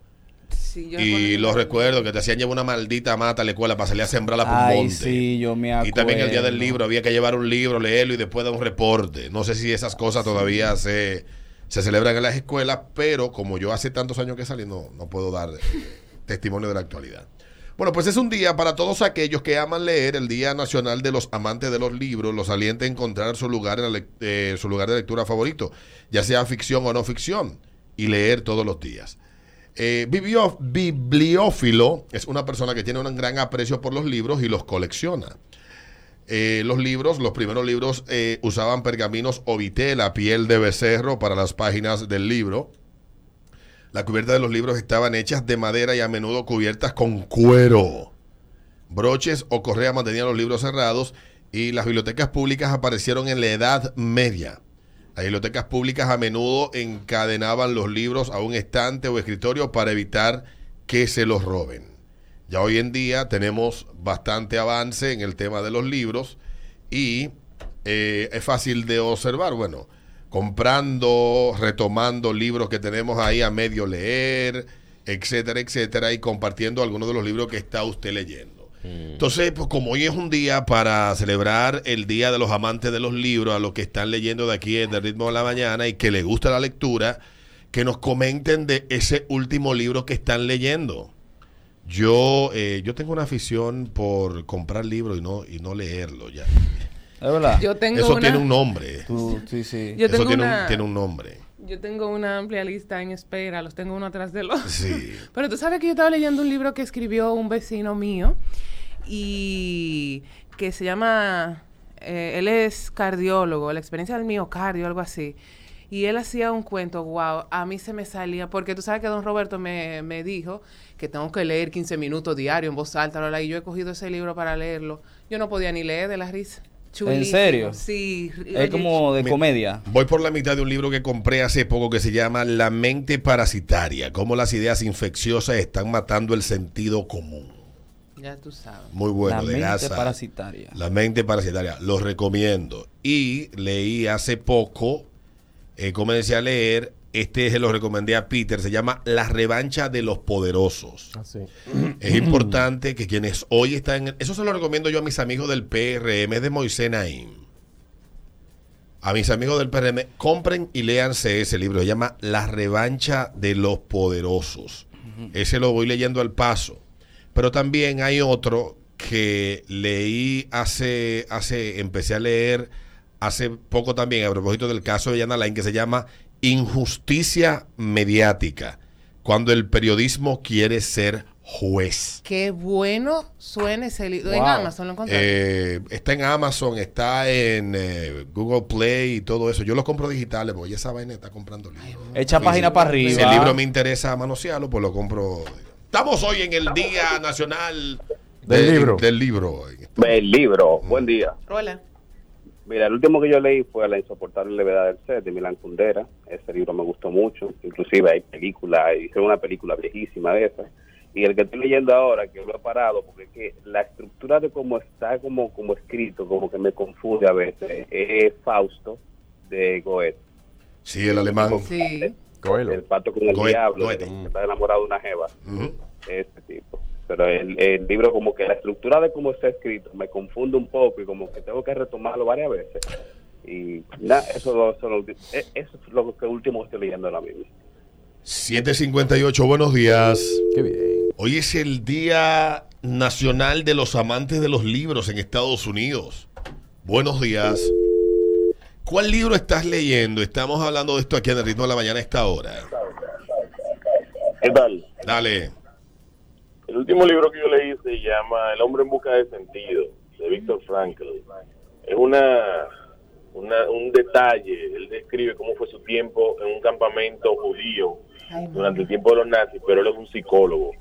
D: Sí, yo
A: Y los recuerdo que te hacían llevar una maldita mata a la escuela para salir a sembrarla por un
B: Ay,
A: monte.
B: sí, yo me acuerdo.
A: Y también el día del libro, había que llevar un libro, leerlo y después dar un reporte. No sé si esas cosas todavía se, se celebran en las escuelas, pero como yo hace tantos años que salí, no, no puedo dar eh, testimonio de la actualidad. Bueno, pues es un día para todos aquellos que aman leer, el Día Nacional de los Amantes de los Libros, los alienta a encontrar su lugar, en la lec- eh, su lugar de lectura favorito, ya sea ficción o no ficción, y leer todos los días. Eh, bibliófilo es una persona que tiene un gran aprecio por los libros y los colecciona. Eh, los libros, los primeros libros eh, usaban pergaminos o vitela, piel de becerro para las páginas del libro. La cubierta de los libros estaban hechas de madera y a menudo cubiertas con cuero. Broches o correas mantenían los libros cerrados y las bibliotecas públicas aparecieron en la Edad Media. Las bibliotecas públicas a menudo encadenaban los libros a un estante o escritorio para evitar que se los roben. Ya hoy en día tenemos bastante avance en el tema de los libros y eh, es fácil de observar. Bueno, comprando, retomando libros que tenemos ahí a medio leer, etcétera, etcétera, y compartiendo algunos de los libros que está usted leyendo. Entonces, pues como hoy es un día para celebrar el Día de los Amantes de los Libros, a los que están leyendo de aquí en el ritmo de la mañana y que les gusta la lectura, que nos comenten de ese último libro que están leyendo. Yo, eh, yo tengo una afición por comprar libros y no, y no leerlo ya.
B: ¿Es verdad?
D: Yo tengo
A: Eso
D: una,
A: tiene un nombre.
B: Tú- sí, sí.
D: Yo
A: Eso
D: tengo
A: tiene,
D: una-
A: un, tiene un nombre.
D: Yo tengo una amplia lista en espera, los tengo uno atrás del otro.
A: Sí.
D: Pero tú sabes que yo estaba leyendo un libro que escribió un vecino mío y que se llama, eh, él es cardiólogo, la experiencia del miocardio, algo así. Y él hacía un cuento, wow, a mí se me salía, porque tú sabes que don Roberto me, me dijo que tengo que leer 15 minutos diario en voz alta, bla, bla, y yo he cogido ese libro para leerlo. Yo no podía ni leer de la risa. Chulísimo.
B: serio?
D: Sí.
B: Es como de comedia.
A: Voy por la mitad de un libro que compré hace poco que se llama La mente parasitaria, cómo las ideas infecciosas están matando el sentido común.
D: Ya tú sabes.
A: Muy bueno,
B: la
A: de
B: mente
A: Gaza.
B: parasitaria.
A: La mente parasitaria, lo recomiendo. Y leí hace poco, eh, comencé a leer, este se lo recomendé a Peter, se llama La revancha de los poderosos.
C: Así.
A: Es importante que quienes hoy están en... Eso se lo recomiendo yo a mis amigos del PRM, es de Moisés Naim. A mis amigos del PRM, compren y léanse ese libro. Se llama La revancha de los poderosos. Ese lo voy leyendo al paso. Pero también hay otro que leí hace, hace, empecé a leer hace poco también a propósito del caso de Yana Lain que se llama Injusticia Mediática, cuando el periodismo quiere ser juez.
D: Qué bueno suena ese libro. En
B: Wow.
D: Amazon lo encontré.
A: Eh, está en Amazon, está en eh, Google Play y todo eso. Yo los compro digitales porque ya esa vaina está comprando libros.
B: Echa página para arriba.
A: Si el libro me interesa manosearlo, pues lo compro. Estamos hoy en el Día Nacional
C: Del
A: de-
C: libro.
A: Del libro.
I: El libro, buen día.
D: Hola.
I: Mira, el último que yo leí fue La insoportable levedad del ser de Milán Kundera. Ese libro me gustó mucho. Inclusive hay película, hicieron una película viejísima de esa. Y el que estoy leyendo ahora, que lo he parado, porque es que la estructura de cómo está como, como escrito, como que me confunde a veces, es Fausto de Goethe.
A: Sí, el alemán.
D: Sí.
C: Coelho.
I: El pato con el diablo, que está enamorado de una jeva. Ese tipo. Pero el, el libro, como que la estructura de cómo está escrito, me confunde un poco y como que tengo que retomarlo varias veces. Y nada, eso, lo- eso, lo- eh, eso es lo que último estoy leyendo ahora mismo.
A: 758, buenos días.
C: Qué bien.
A: Hoy es el Día Nacional de los Amantes de los Libros en Estados Unidos. Buenos días. ¿Cuál libro estás leyendo? Estamos hablando de esto aquí en el ritmo de la mañana a esta hora.
M: ¿Qué tal?
A: Dale.
M: El último libro que yo leí se llama El hombre en busca de sentido, de Víctor Frankl. es una, una un detalle. Él describe cómo fue su tiempo en un campamento judío durante el tiempo de los nazis, pero él es un psicólogo.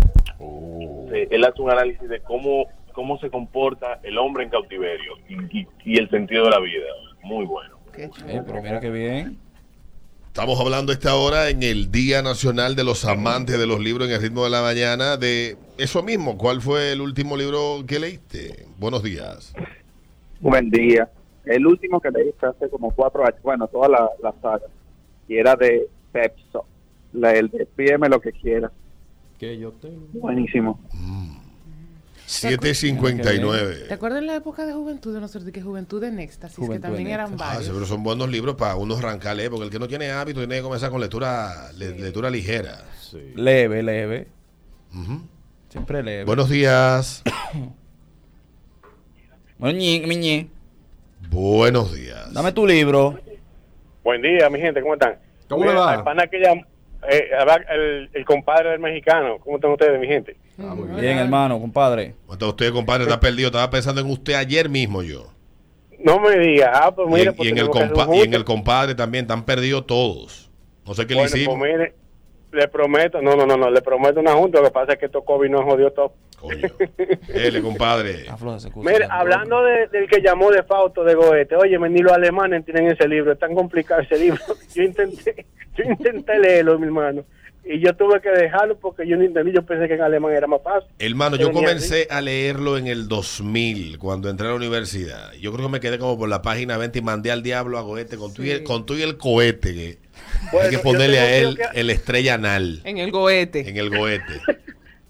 M: Eh, Él hace un análisis de cómo cómo se comporta el hombre en cautiverio y, y- y el sentido de la vida. Muy bueno.
B: Eh, pero mira qué bien.
A: Estamos hablando esta hora en el Día Nacional de los Amantes de los Libros en el ritmo de la mañana de eso mismo. ¿Cuál fue el último libro que leíste? Buenos días.
N: Buen día. El último que leí fue hace como cuatro años, bueno, toda la, la saga, y era de Pepso, la, el de pídeme lo que quieras.
C: Que yo tengo.
N: Buenísimo.
A: 759.
D: ¿Te acuerdas en la época de juventud, de no sé de qué juventud en éxtasis, que
A: Juventud
D: también
A: en
D: eran
A: Ah,
D: varios?
A: sí, pero son buenos libros para uno arrancarle, porque el que no tiene hábito tiene que comenzar con lectura, le- lectura ligera.
B: Leve, leve. Siempre leve.
A: Buenos días. Buenos días.
B: Dame tu libro.
O: Buen día, mi gente, ¿cómo están?
B: ¿Cómo le va?
O: al pana que llam- eh, el, el compadre del mexicano, ¿cómo están ustedes, mi gente?
B: Bien, hermano, compadre.
A: ¿Cómo está usted, compadre? Está perdido. Estaba pensando en usted ayer mismo yo.
O: No me diga, ah, pues
A: Y en,
O: pues
A: y en el, y en compadre también. Están perdidos todos. No sé qué
O: Bueno,
A: le hicimos.
O: pues mire, le prometo, no, no, no, no, le prometo una junta, lo que pasa es que estos COVID nos jodió todo.
A: Dele, compadre.
O: Mira, hablando de- del que llamó de Fausto de Goethe, oye, ni los alemanes tienen ese libro, es tan complicado ese libro. Yo intenté, yo intenté leerlo, mi hermano, y yo tuve que dejarlo porque yo no entendí, yo pensé que en alemán era más fácil.
A: Hermano, yo comencé a leerlo en el 2000, cuando entré a la universidad. Yo creo que me quedé como por la página 20 y mandé al diablo a Goethe con, tu, y el, con tu y el cohete. Que
O: Bueno,
A: hay que ponerle a él
O: que-
A: el estrella anal
D: En el goete.
A: en el Goethe.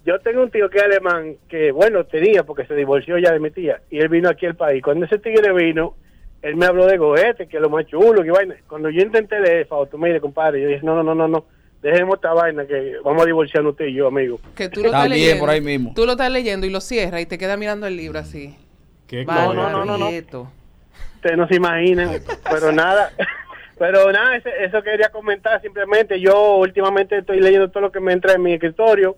O: Yo tengo un tío que es alemán, que bueno, tenía porque se divorció ya de mi tía, y él vino aquí al país. Cuando ese tigre vino, él me habló de Goethe, que es lo más chulo, que vaina. Cuando yo intenté leer Fausto, mire, compadre, yo dije, no, no, no, no, no, dejemos esta vaina, que vamos a divorciarnos usted y yo, amigo.
D: Que tú lo estás
B: También,
D: leyendo.
B: por ahí mismo.
D: Tú lo estás leyendo y lo cierras y te quedas mirando el libro así.
C: ¿Qué
O: No, no, no, no, no. Ustedes no se imaginan, pero nada, pero nada, ese- eso quería comentar simplemente. Yo últimamente estoy leyendo todo lo que me entra en mi escritorio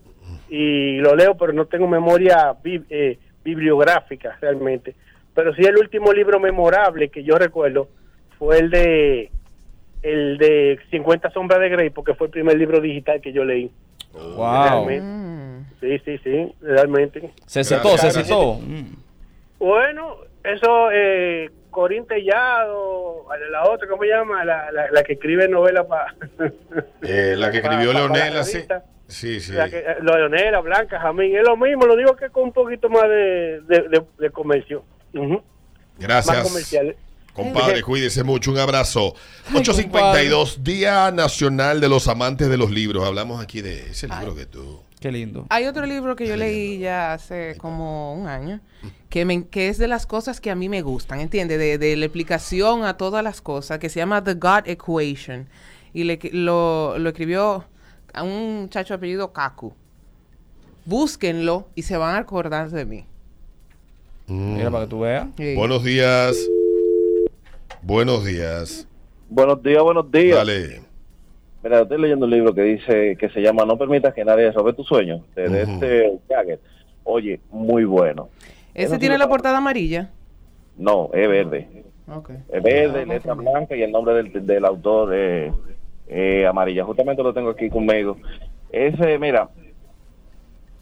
O: y lo leo, pero no tengo memoria bi- eh, bibliográfica realmente. Pero sí el último libro memorable que yo recuerdo fue el de el de 50 sombras de Grey, porque fue el primer libro digital que yo leí.
B: Wow.
O: Realmente. Sí, sí, sí, realmente.
B: Se cetó, se cetó. Mm.
O: Bueno, eso, eh, Corín Tellado, la otra, ¿cómo se llama? La, la, la que escribe novelas para...
A: Eh, la que escribió
O: Pa- pa-
A: Leonel,
O: para
A: así.
O: revista.
A: Sí, sí.
O: La que, eh, Leonela, Blanca, Jamín, es lo mismo, lo digo que con un poquito más de, de, de- de comercio. Más
A: Gracias.
O: comercial.
A: Compadre, cuídese mucho. Un abrazo. 852, Día Nacional de los Amantes de los Libros. Hablamos aquí de ese libro que tú.
B: Qué lindo.
D: Hay otro libro que yo leí ya hace como un año, que, me, que es de las cosas que a mí me gustan, ¿entiendes? De, de la explicación a todas las cosas, que se llama The God Equation. Y le- lo, lo escribió a un muchacho apellido Kaku. Búsquenlo y se van a acordar de mí.
B: Mira, para que tú veas.
D: Sí.
A: Buenos días. Buenos días.
M: Buenos días, buenos días.
A: Dale.
M: Mira, estoy leyendo un libro que dice que se llama No permitas que nadie robe tus sueños, de, este Jagger. Oye, muy bueno.
D: ¿Ese tiene la portada amarilla?
M: No, es verde.
D: Ok.
M: Es verde, letra blanca y el nombre del, del autor es eh, amarilla. Justamente lo tengo aquí conmigo. Ese, mira,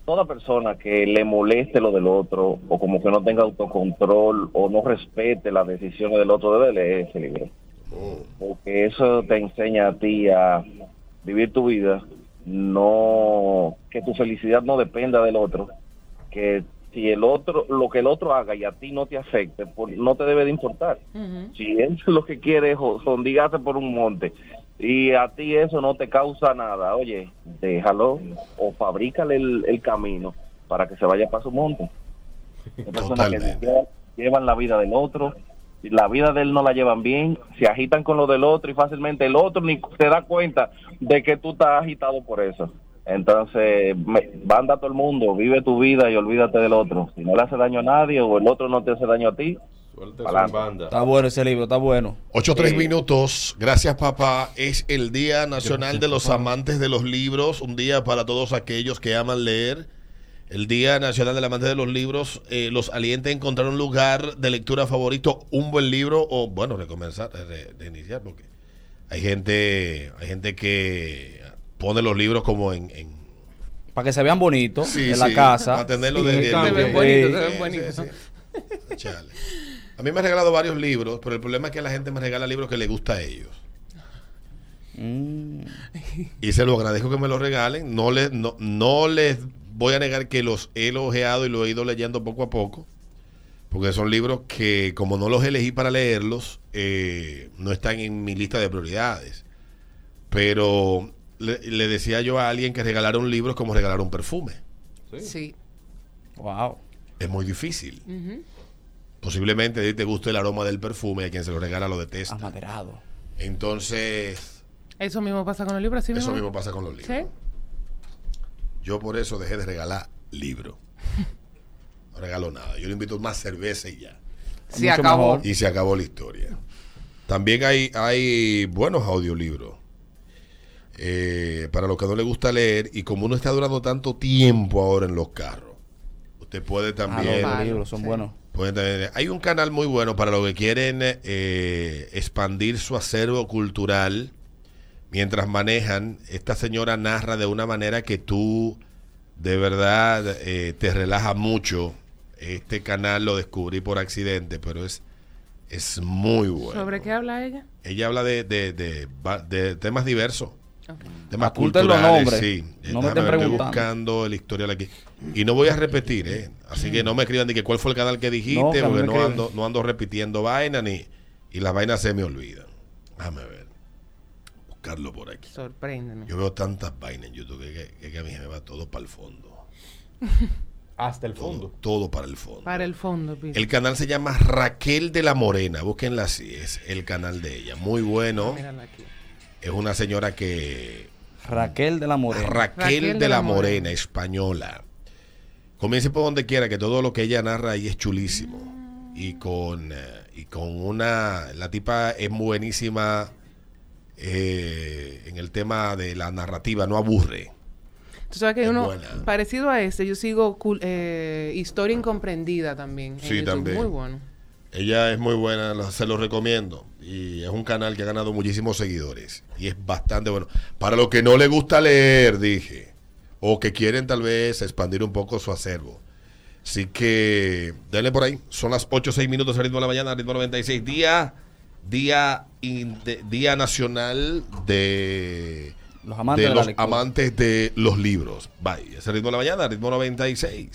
M: toda persona que le moleste lo del otro o como que no tenga autocontrol o no respete las decisiones del otro debe leer ese libro. Porque eso te enseña a ti a vivir tu vida, no que tu felicidad no dependa del otro, que si el otro lo que el otro haga y a ti no te afecte, pues no te debe de importar. Si él lo que quiere es sondigarte por un monte y a ti eso no te causa nada, oye, déjalo o fabrícale el, el camino para que se vaya para su monte. Hay personas que llevan, la vida del otro, la vida de él no la llevan bien, se agitan con lo del otro y fácilmente el otro ni se da cuenta de que tú estás agitado por eso. Entonces, me, banda a todo el mundo, vive tu vida y olvídate del otro. Si no le hace daño a nadie o el otro no te hace daño a ti, pa'lante.
B: Está bueno ese libro, está bueno.
A: 8 3 minutos. Gracias, papá. Es el Día Nacional de los Amantes de los Libros. Un día para todos aquellos que aman leer. El Día Nacional del Amante de los Libros, eh, los alienta a encontrar un lugar de lectura favorito, un buen libro o, bueno, recomenzar, re- reiniciar, porque hay gente, hay gente que pone los libros como en... en-
B: Para que se vean bonitos
A: Sí,
B: en la casa.
A: para tenerlo
B: Sí,
A: de- Se ven
B: sí.
D: bonitos, se ven bonitos.
A: A mí me han regalado varios libros, pero el problema es que la gente me regala libros que le gusta a ellos.
B: Mm.
A: Y se lo agradezco que me lo regalen. No les, no, no les voy a negar que los he elogiado y lo he ido leyendo poco a poco. Porque son libros que, como no los elegí para leerlos, eh, no están en mi lista de prioridades. Pero le, le decía yo a alguien que regalar un libro es como regalar un perfume.
D: Sí.
B: Wow.
A: Es muy difícil. Posiblemente a ti te guste el aroma del perfume y a quien se lo regala lo detesta.
B: Amaderado.
A: Entonces,
D: Eso mismo pasa con los libros, ¿sí
A: eso
D: mismo?
A: mismo pasa con los libros.
D: ¿Sí?
A: Yo por eso dejé de regalar libros. No regalo nada. Yo le invito más cerveza y ya.
D: Se Mucho acabó. mejor.
A: Y se acabó la historia. También hay, hay buenos audiolibros. Eh, para los que no les gusta leer, y como uno está durando tanto tiempo ahora en los carros, usted puede
B: Ah,
A: también.
B: los libros son buenos.
A: pueden hay un canal muy bueno para los que quieren eh, expandir su acervo cultural mientras manejan. Esta señora narra de una manera que tú de verdad eh, te relaja mucho. Este canal lo descubrí por accidente, pero es, es muy bueno.
D: ¿Sobre qué habla ella?
A: Ella habla de, de, de, temas diversos. Temas
B: Apunten los
A: culturales, sí.
B: No me
A: Déjame
B: estén
A: ver, estoy
B: preguntando.
A: buscando el historial aquí. Y no voy a repetir, ¿eh? Así que no me escriban de que cuál fue el canal que dijiste, porque
B: me
A: no
B: escriben.
A: ando, no ando repitiendo vaina ni y las vainas se me olvidan. Déjame ver. Buscarlo por aquí.
D: Sorpréndeme.
A: Yo veo tantas vainas en YouTube que, que- que a mí se me va todo para el fondo.
C: Hasta el fondo.
A: todo para el fondo.
D: Para el fondo.
A: El canal se llama Raquel de la Morena. Búsquenla así, es el canal de ella. Muy bueno.
D: Mírala aquí.
A: Es una señora que
B: Raquel de la Morena.
A: Raquel, de, la, Morena, española. Comience por donde quiera, que todo lo que ella narra ahí es chulísimo. Y con, eh, y con una. La tipa es buenísima eh, en el tema de la narrativa, no aburre.
D: Tú sabes que
A: Es
D: uno
A: buena.
D: parecido a ese, yo sigo eh, Historia Incomprendida también.
A: Sí,
D: YouTube.
A: también.
D: Muy bueno.
A: Ella es muy buena, lo- se lo recomiendo. Y es un canal que ha ganado muchísimos seguidores. Y es bastante bueno. Para los que no les gusta leer, dije. O que quieren tal vez expandir un poco su acervo. Así que denle por ahí. Son las 8 o 6 minutos ritmo de la mañana, ritmo 96. Día, día, in- de- día nacional de
B: Los amantes
A: de
B: de la
A: los
B: lectura.
A: amantes de los libros. Bye. Ese ritmo de la mañana, ritmo 96.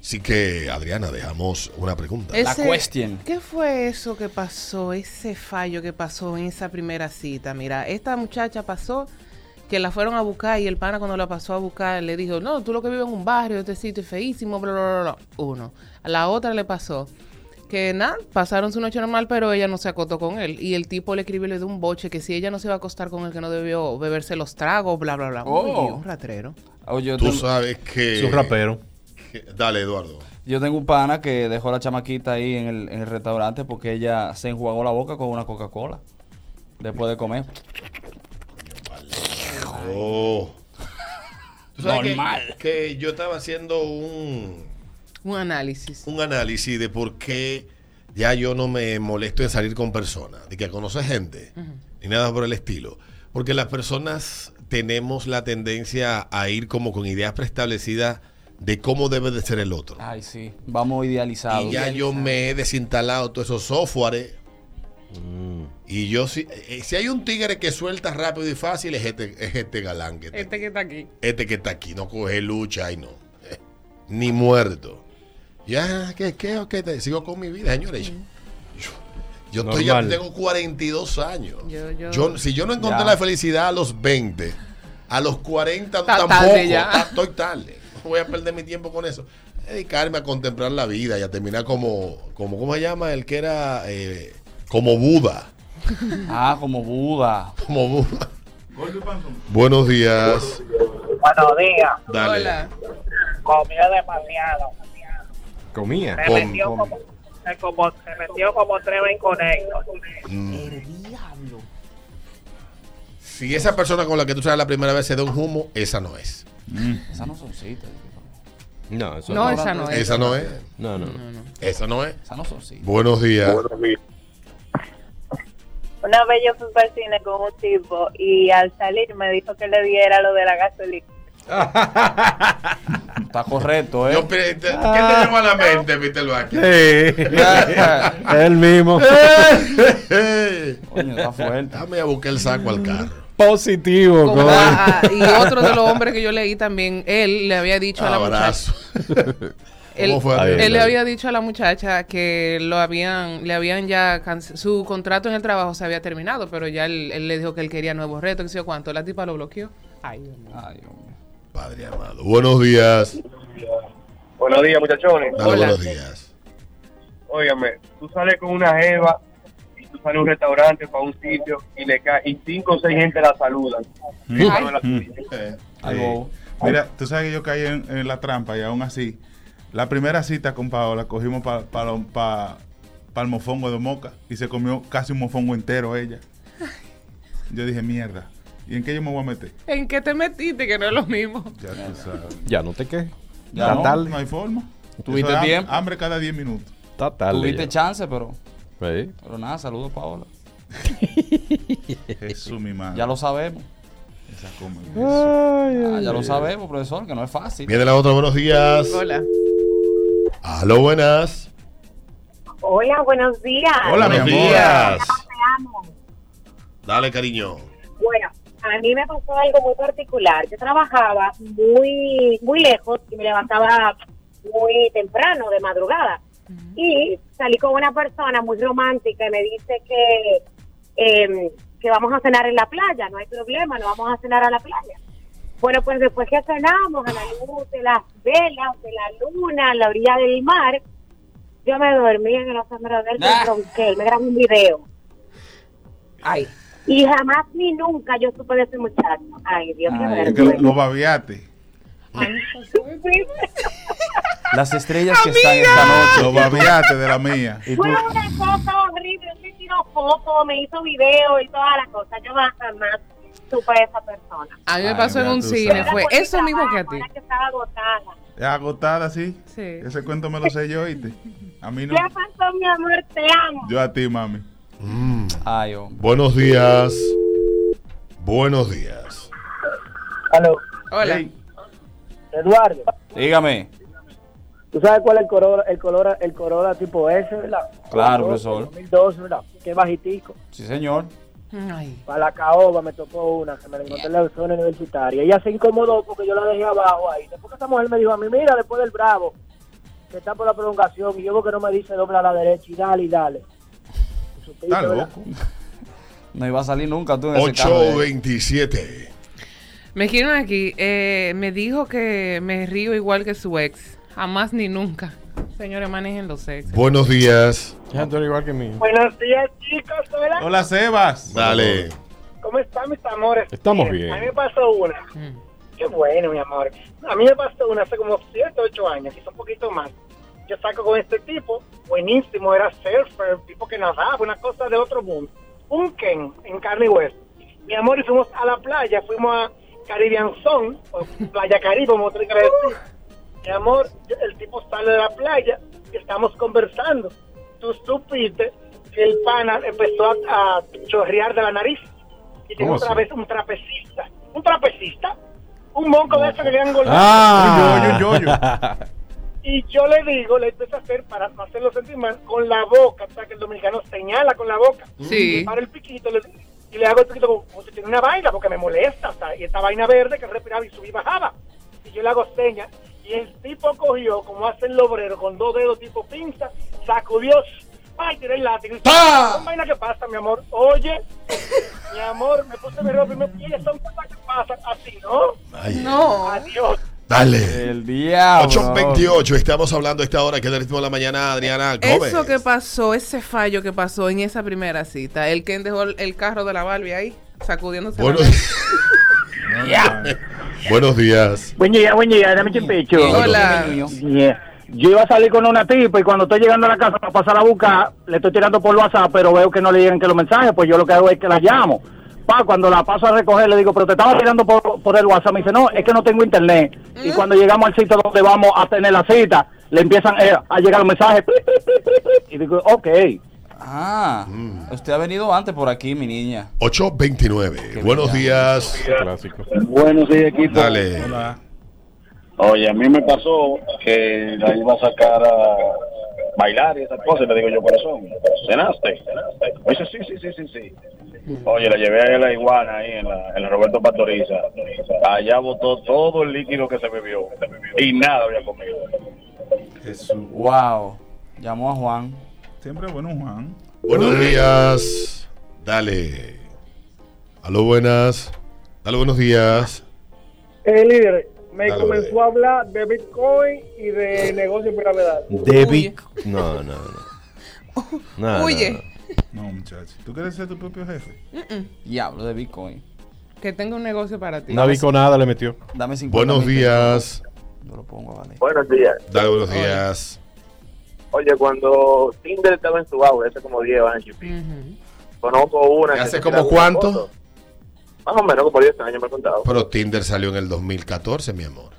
A: Así que, Adriana, dejamos una pregunta.
D: Ese- ¿Qué fue eso que pasó, ese fallo que pasó en esa primera cita? Mira, esta muchacha pasó que la fueron a buscar y el pana cuando la pasó a buscar le dijo, no, tú lo que vives en un barrio, este sitio es feísimo, bla, bla, bla, bla. Uno. A la otra le pasó que nada, pasaron su noche normal, pero ella no se acostó con él. Y el tipo le escribió y le dio un boche que si ella no se iba a acostar con él, que no debió beberse los tragos, bla, bla, bla.
B: Oh.
D: Uy, un ratrero.
B: Oye, yo
A: Tú
B: tengo-
A: sabes que...
C: Es un rapero.
A: que- Dale, Eduardo.
B: Yo tengo un pana que dejó a la chamaquita ahí en el, en el restaurante porque ella se enjuagó la boca con una Coca-Cola después de comer.
A: Oh. Tú sabes que-
B: Normal.
A: Que, yo estaba haciendo un,
D: Un análisis.
A: un análisis de por qué ya yo no me molesto en salir con personas, de que conocer gente, ni nada por el estilo. Porque las personas tenemos la tendencia a ir como con ideas preestablecidas de cómo debe de ser el otro.
B: Ay, sí. Vamos idealizados.
A: Y ya yo me he desinstalado todos esos softwares. Y yo, si, eh, si hay un tigre que suelta rápido y fácil, es este, es este galán que está
D: Este que está aquí.
A: este que está aquí, no coge lucha y no. ni muerto. Ya, ¿qué, qué, ok, te- sigo con mi vida, señores. Yo, yo estoy ya, tengo 42 años.
D: Yo- yo-
A: Yo- si yo no encontré
B: Ya.
A: la felicidad a los 20, a los 40
D: Está
A: tampoco.
D: tarde ya.
A: ta- Estoy tarde. No voy a perder mi tiempo con eso. Dedicarme a contemplar la vida y a terminar como, como ¿cómo se llama? El que era eh, como Buda.
B: Ah, como Buda.
A: Como Buda. Buenos días.
G: Buenos días.
A: Dale.
D: Hola.
G: Comió demasiado.
C: Comía.
G: Se
A: Com-
G: metió
A: com-
G: como, se, como, se metió como tres inconectos.
A: Mm. Si esa persona con la que tú sales la primera vez se da un humo, esa no es.
B: Esas no son citas.
C: No, eso
D: No, esa no es.
A: Esa no es.
C: No, no.
A: Esa no es.
B: Esa no son sí.
A: Buenos días.
P: Una vez yo fui para el cine con un tipo y al salir me dijo que le diera lo de la gasolina.
B: Está correcto, ¿eh?
A: Yo, ¿Qué te llamó a la mente, Peter Vázquez?
C: Él mismo.
B: Coño, está fuerte.
A: Dame a buscar el saco al carro.
C: Positivo,
D: Como- ah, y otro de los hombres que yo leí también, él le había dicho a la muchacha.
A: Abrazo.
D: Él,
A: ¿Cómo fue?
C: Ahí,
D: él
C: ahí.
D: le había dicho a la muchacha que lo habían, le habían ya su contrato en el trabajo se había terminado, pero ya él, él le dijo que él quería nuevos retos, que sé yo cuánto. La tipa lo bloqueó. Ay, Dios mío.
B: Ay, hombre.
A: Padre amado. Buenos días.
E: Buenos días, muchachones.
A: Dale,
D: Hola.
A: buenos días.
E: Óigame, tú sales con una jeva y tú sales a un restaurante para un sitio y le cae y cinco o seis gente la saludan.
Q: Mm.
E: tuya.
Q: Eh,
B: bobo.
Q: Mira, tú sabes que yo caí en, en la trampa y aún así, la primera cita con Paola cogimos para pa, el mofongo de Moca y se comió casi un mofongo entero ella. Yo dije, mierda, ¿y en qué yo me voy a meter?
D: ¿En qué te metiste? Que no es lo mismo.
Q: Ya tú sabes.
C: Ya no te quejes.
B: Ya
C: Está
B: no,
C: tarde.
Q: No hay forma.
B: Tuviste
Q: Eso es ham-
B: tiempo.
Q: Hambre cada 10 minutos.
C: Está tarde.
B: Tuviste
C: ya.
B: chance, pero,
C: Sí.
B: pero nada, saludos, Paola.
Q: Jesús, mi madre.
B: Ya lo sabemos.
Q: Esa come.
B: Ah, ya lo sabemos, profesor, que no es fácil.
A: Viene la otra. Buenos días.
D: Hola.
A: Aló, buenas.
P: Hola, buenos días.
Q: Hola, mi
A: buenos
Q: amor.
A: días.
P: Te amo.
A: Dale, cariño.
P: A mí me pasó algo muy particular. Yo trabajaba muy muy lejos y me levantaba muy temprano, de madrugada. Y salí con una persona muy romántica y me dice que, em, que vamos a cenar en la playa. No hay problema, nos vamos a cenar a la playa. Bueno, pues después que cenamos a la luz de las velas, de la luna, a la orilla del mar, yo me dormí en el asombro del
B: Ah.
P: ronqué. Él me grabó un video.
D: Ay.
P: Y jamás ni nunca yo supe de ese muchacho. Ay, Dios
B: Ay,
Q: Es que lo, babiaste.
B: Las estrellas que están esta noche.
Q: Lo babiaste de la mía.
C: Y tú,
P: Fue una cosa horrible. Él me tiró fotos, me hizo video y todas las cosas. Yo jamás supe de esa persona.
D: A mí me
Q: Ay,
D: pasó en un cine.
Q: sabes.
D: Fue eso mismo que a ti.
P: que estaba agotada.
Q: Agotada, sí.
D: Sí.
Q: Ese cuento me lo sé yo, ¿oíste? A mí no.
P: ¿Qué pasó, mi amor? Te amo.
Q: Yo a ti, mami.
A: Mm.
B: Ay, hombre.
A: Buenos días. Buenos días.
E: Aló,
D: Hola.
E: Eduardo,
B: Dígame.
E: ¿tú sabes cuál es el Corolla, el Corolla, el Corolla tipo S, verdad?
B: Claro, profesor.
E: 2002, ¿verdad? Qué bajitico.
B: Sí, señor.
D: Ay.
E: Para la caoba me tocó una que me la encontré en la zona universitaria. Ella se incomodó porque yo la dejé abajo ahí. Después que esa mujer me dijo a mí, mira, después del Bravo, que está por la prolongación, y yo veo que no me dice dobla a la derecha y dale y dale.
Q: Está loco.
B: No iba a salir nunca tú en ese carro. de-
A: 827.
D: Me quieren aquí. Eh, me dijo que me río igual que su ex. Jamás ni nunca. Señores, manejen los ex.
A: Buenos días.
C: ya igual que mí.
E: Buenos días, chicos. Hola.
Q: Hola, Sebas.
A: Dale.
E: ¿Cómo están mis amores?
C: Estamos bien.
E: A mí me pasó una.
D: Mm.
E: Qué bueno, mi amor. A mí me pasó una hace como 7, 8 años, quizá un poquito más. Yo saco con este tipo, buenísimo, era surfer, tipo que nadaba, una cosa de otro mundo. Un Ken en carne y hueso. Mi amor, y fuimos a la playa, fuimos a Caribbean Zone, o Playa Caribe, como otro quiere decir. Mi amor, el tipo sale de la playa y estamos conversando. Tú supiste que el pana empezó a, a chorrear de la nariz y tiene
C: ¿Cómo
E: otra vez un trapecista. ¿Un trapecista? Un monco de esos que le han engordado.
C: Ah,
E: Y yo le digo, le empiezo a hacer, para no hacerlo sentir mal, con la boca. O sea, que el dominicano señala con la boca.
D: Sí.
E: Y para el piquito le- y le hago el piquito como, como si tiene una vaina, porque me molesta. O sea, y esta vaina verde que respiraba y subí y bajaba. Y yo le hago señas. Y el tipo cogió, como hacen los obreros, con dos dedos tipo pinza, sacudió. Ay, tiré el látigo. Y
A: ¡Ah!
E: Son vainas que pasan, mi amor. Oye, mi amor, me puse mi ropa y me pide, son cosas que pasan así, ¿no?
A: Ay,
D: No.
E: Adiós.
A: Dale.
B: El diablo.
A: 828. Estamos hablando a esta hora que es del ritmo de la mañana, Adriana Gómez.
D: Eso que pasó, ese fallo que pasó en esa primera cita, el que dejó el, el carro de la Barbie ahí, sacudiéndose la
A: Buenos,
Q: No,
D: Ya.
Q: no.
A: buenos días.
R: Buen día, buen día, dame chipecho.
D: Hola.
R: Yeah. Yo iba a salir con una tipa y cuando estoy llegando a la casa para pasar a buscar, le estoy tirando por WhatsApp, pero veo que no le llegan que los mensajes, pues yo lo que hago es que la llamo. Pa, cuando la paso a recoger, le digo, pero te estaba tirando por, por el WhatsApp. Me dice, no, es que no tengo internet. Y cuando llegamos al sitio donde vamos a tener la cita, le empiezan eh, a llegar los mensajes. Y digo, ok.
B: Ah,
A: Mm.
B: usted ha venido antes por aquí, mi niña.
A: 829. Buenos días.
F: Buenos días, equipo.
A: Dale.
F: Oye, a mí me pasó que la iba a sacar a bailar y esas cosas. y Le digo yo, corazón, ¿cenaste? Me dice, sí, sí, sí, sí, sí. Oye, la llevé a la iguana ahí en la, en la Roberto Pastoriza. Allá botó todo el líquido que se bebió. Y nada había comido.
B: Wow. Llamó a Juan.
Q: Siempre bueno, Juan.
A: Buenos días. Dale. Aló, buenas. Dale, buenos días.
S: El líder me
A: Dale,
S: comenzó a hablar de Bitcoin y de negocio piramidal.
C: Debbie. No, no, no. No, no,
D: Huye.
C: no.
Q: No, muchacho. ¿Tú quieres ser tu propio jefe?
B: Diablo de Bitcoin.
D: Que tenga un negocio para ti.
C: Una biconada le metió.
B: Dame 50
A: Buenos días.
B: Yo lo pongo, vale.
T: Buenos días.
A: Dale, buenos días.
T: Oye, cuando Tinder estaba en su auge, hace como 10 años, conozco una.
A: ¿Hace como cuánto?
T: Más o menos como 10 años me ha contado.
A: Pero Tinder salió en el 2014, mi amor.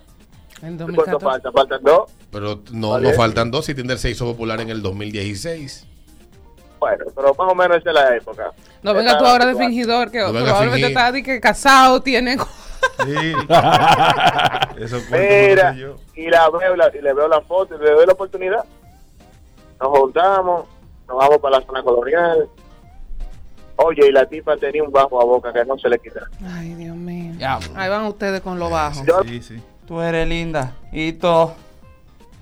D: En
T: ¿Cuánto falta? Faltan dos.
A: Pero no,
T: Vale.
A: no faltan dos y Tinder se hizo popular en el 2016.
T: Bueno, pero más o menos esa es la época.
D: No venga tú ahora de fingidor, que
A: No
D: probablemente
A: fingir.
D: está di que casado, tiene...
Q: Eso
T: Mira, y la veo, la- y le veo la foto y le doy la oportunidad. Nos juntamos, nos vamos para la zona colonial. Oye, y la tipa tenía un bajo a boca que no se le quita.
D: Ay, Dios mío. Ahí van ustedes con lo bajo.
Q: Sí, sí.
B: Tú eres linda. Y todo.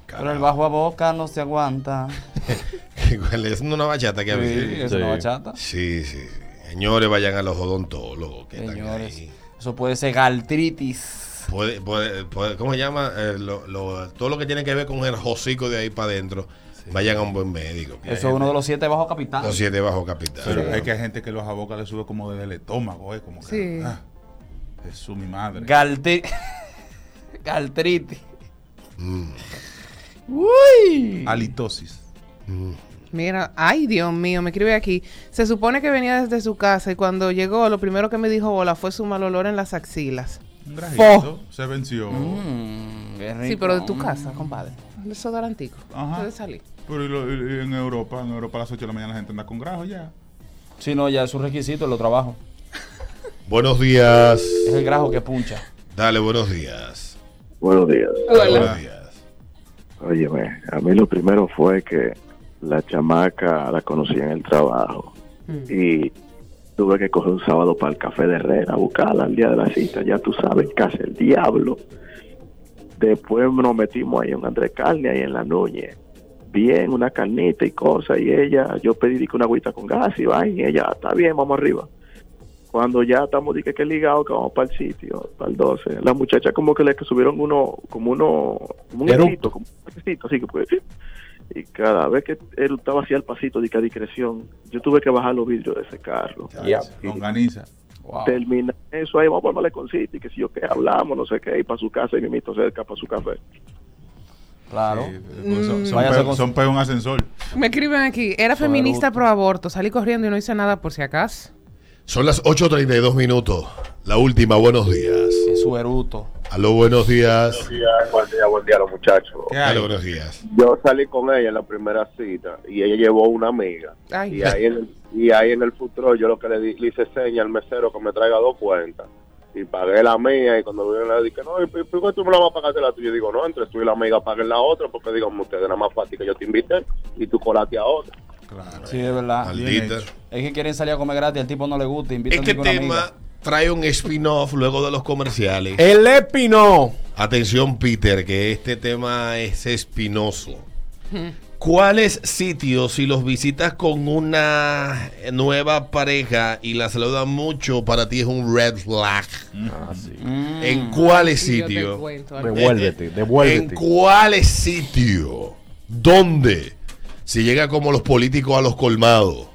B: Pero el bajo a boca no se aguanta.
A: es una bachata que
B: Sí,
A: había.
B: es una bachata.
A: Sí, sí, sí. Señores, vayan a los odontólogos. que están
B: Señores,
A: ahí.
B: eso puede ser galtritis.
A: Puede, puede, puede- ¿Cómo se llama? Eh, lo- lo- todo lo que tiene que ver con el hocico de ahí para adentro. Vayan a un buen médico.
B: Eso es uno de los siete bajo capital.
A: Los siete bajo capital.
Q: Pero hay que hay gente que los a boca le sube como desde el estómago, ¿eh? Como que,
D: Sí.
Q: ah, Jesús, mi madre.
B: Galti- Galtritis.
A: Mm.
D: Uy.
Q: Halitosis.
D: Mira, ay Dios mío, me escribe aquí. Se supone que venía desde su casa y cuando llegó lo primero que me dijo hola fue su mal olor en las axilas.
Q: Un grajito, se venció.
D: Sí, pero de tu casa, compadre. Desodorantico. Puede salir.
Q: Pero y lo- y- y en Europa, en Europa a las 8 de la mañana la gente anda con grajo ya.
B: Si no, ya es un requisito, lo trabajo.
A: Buenos días.
B: Es el grajo que puncha.
A: Dale, buenos días.
F: Buenos días.
A: Dale, buenos días.
F: Óyeme, a mí lo primero fue que la chamaca la conocí en el trabajo y tuve que coger un sábado para el café de Herrera buscarla al día de la cita, ya tú sabes, casi el diablo. Después nos metimos ahí en Andrés Carne, ahí en la Núñez. Bien, una carnita y cosas, y ella, yo pedí di que una agüita con gas y vaina, y ella, está bien, vamos arriba. Cuando ya estamos di que, que ligados, que vamos para el sitio, para el 12, la muchacha como que le que subieron uno, como uno, como un hilito, como un pasito, así que pues, y cada vez que él estaba así al pasito de que a discreción, yo tuve que bajar los vidrios de ese carro. Y
Q: Longaniza.
F: termina eso ahí, vamos para el maleconcito y que si yo que hablamos, no sé qué, y para su casa y mimito cerca para su café.
B: Claro.
Q: Son,
B: con-
Q: son un ascensor.
D: Me escriben aquí. Era
A: Son
D: feminista pro aborto. Salí corriendo y no hice nada por si acaso.
A: Son las 8.32 minutos. La última, buenos días.
B: Es su eruto.
A: Aló, buenos días.
T: Buen día, buen día, los muchachos.
A: Dale, buenos días.
T: Yo salí con ella en la primera cita y ella llevó una amiga.
D: Ay.
T: Y ahí en el, y ahí en el futuro yo lo que le, di- le hice seña al mesero que me traiga dos cuentas. Y pagué la mía y cuando vino le dije, no, ¿y por qué tú me la vas a pagar de la tuya? Y digo, no, entre tú y la amiga paguen la otra porque digamos ustedes nada más fácil que yo te invité y tú colate a otra.
B: Sí, es verdad.
A: Maldita.
B: Es que quieren salir a comer gratis, al tipo no le gusta, invitan
A: Este
B: a
A: tema
B: amiga.
A: trae un spin-off luego de los comerciales.
C: El espino.
A: Atención, Peter, que este tema es espinoso. ¿Cuáles sitios, si los visitas con una nueva pareja y la saludan mucho, para ti es un red flag? ¿En cuáles
D: Y yo te
A: sitios?
D: algo.
C: Devuélvete,
A: ¿En
C: devuélvete.
A: cuáles sitios? ¿Dónde? Si llega como los políticos a los colmados.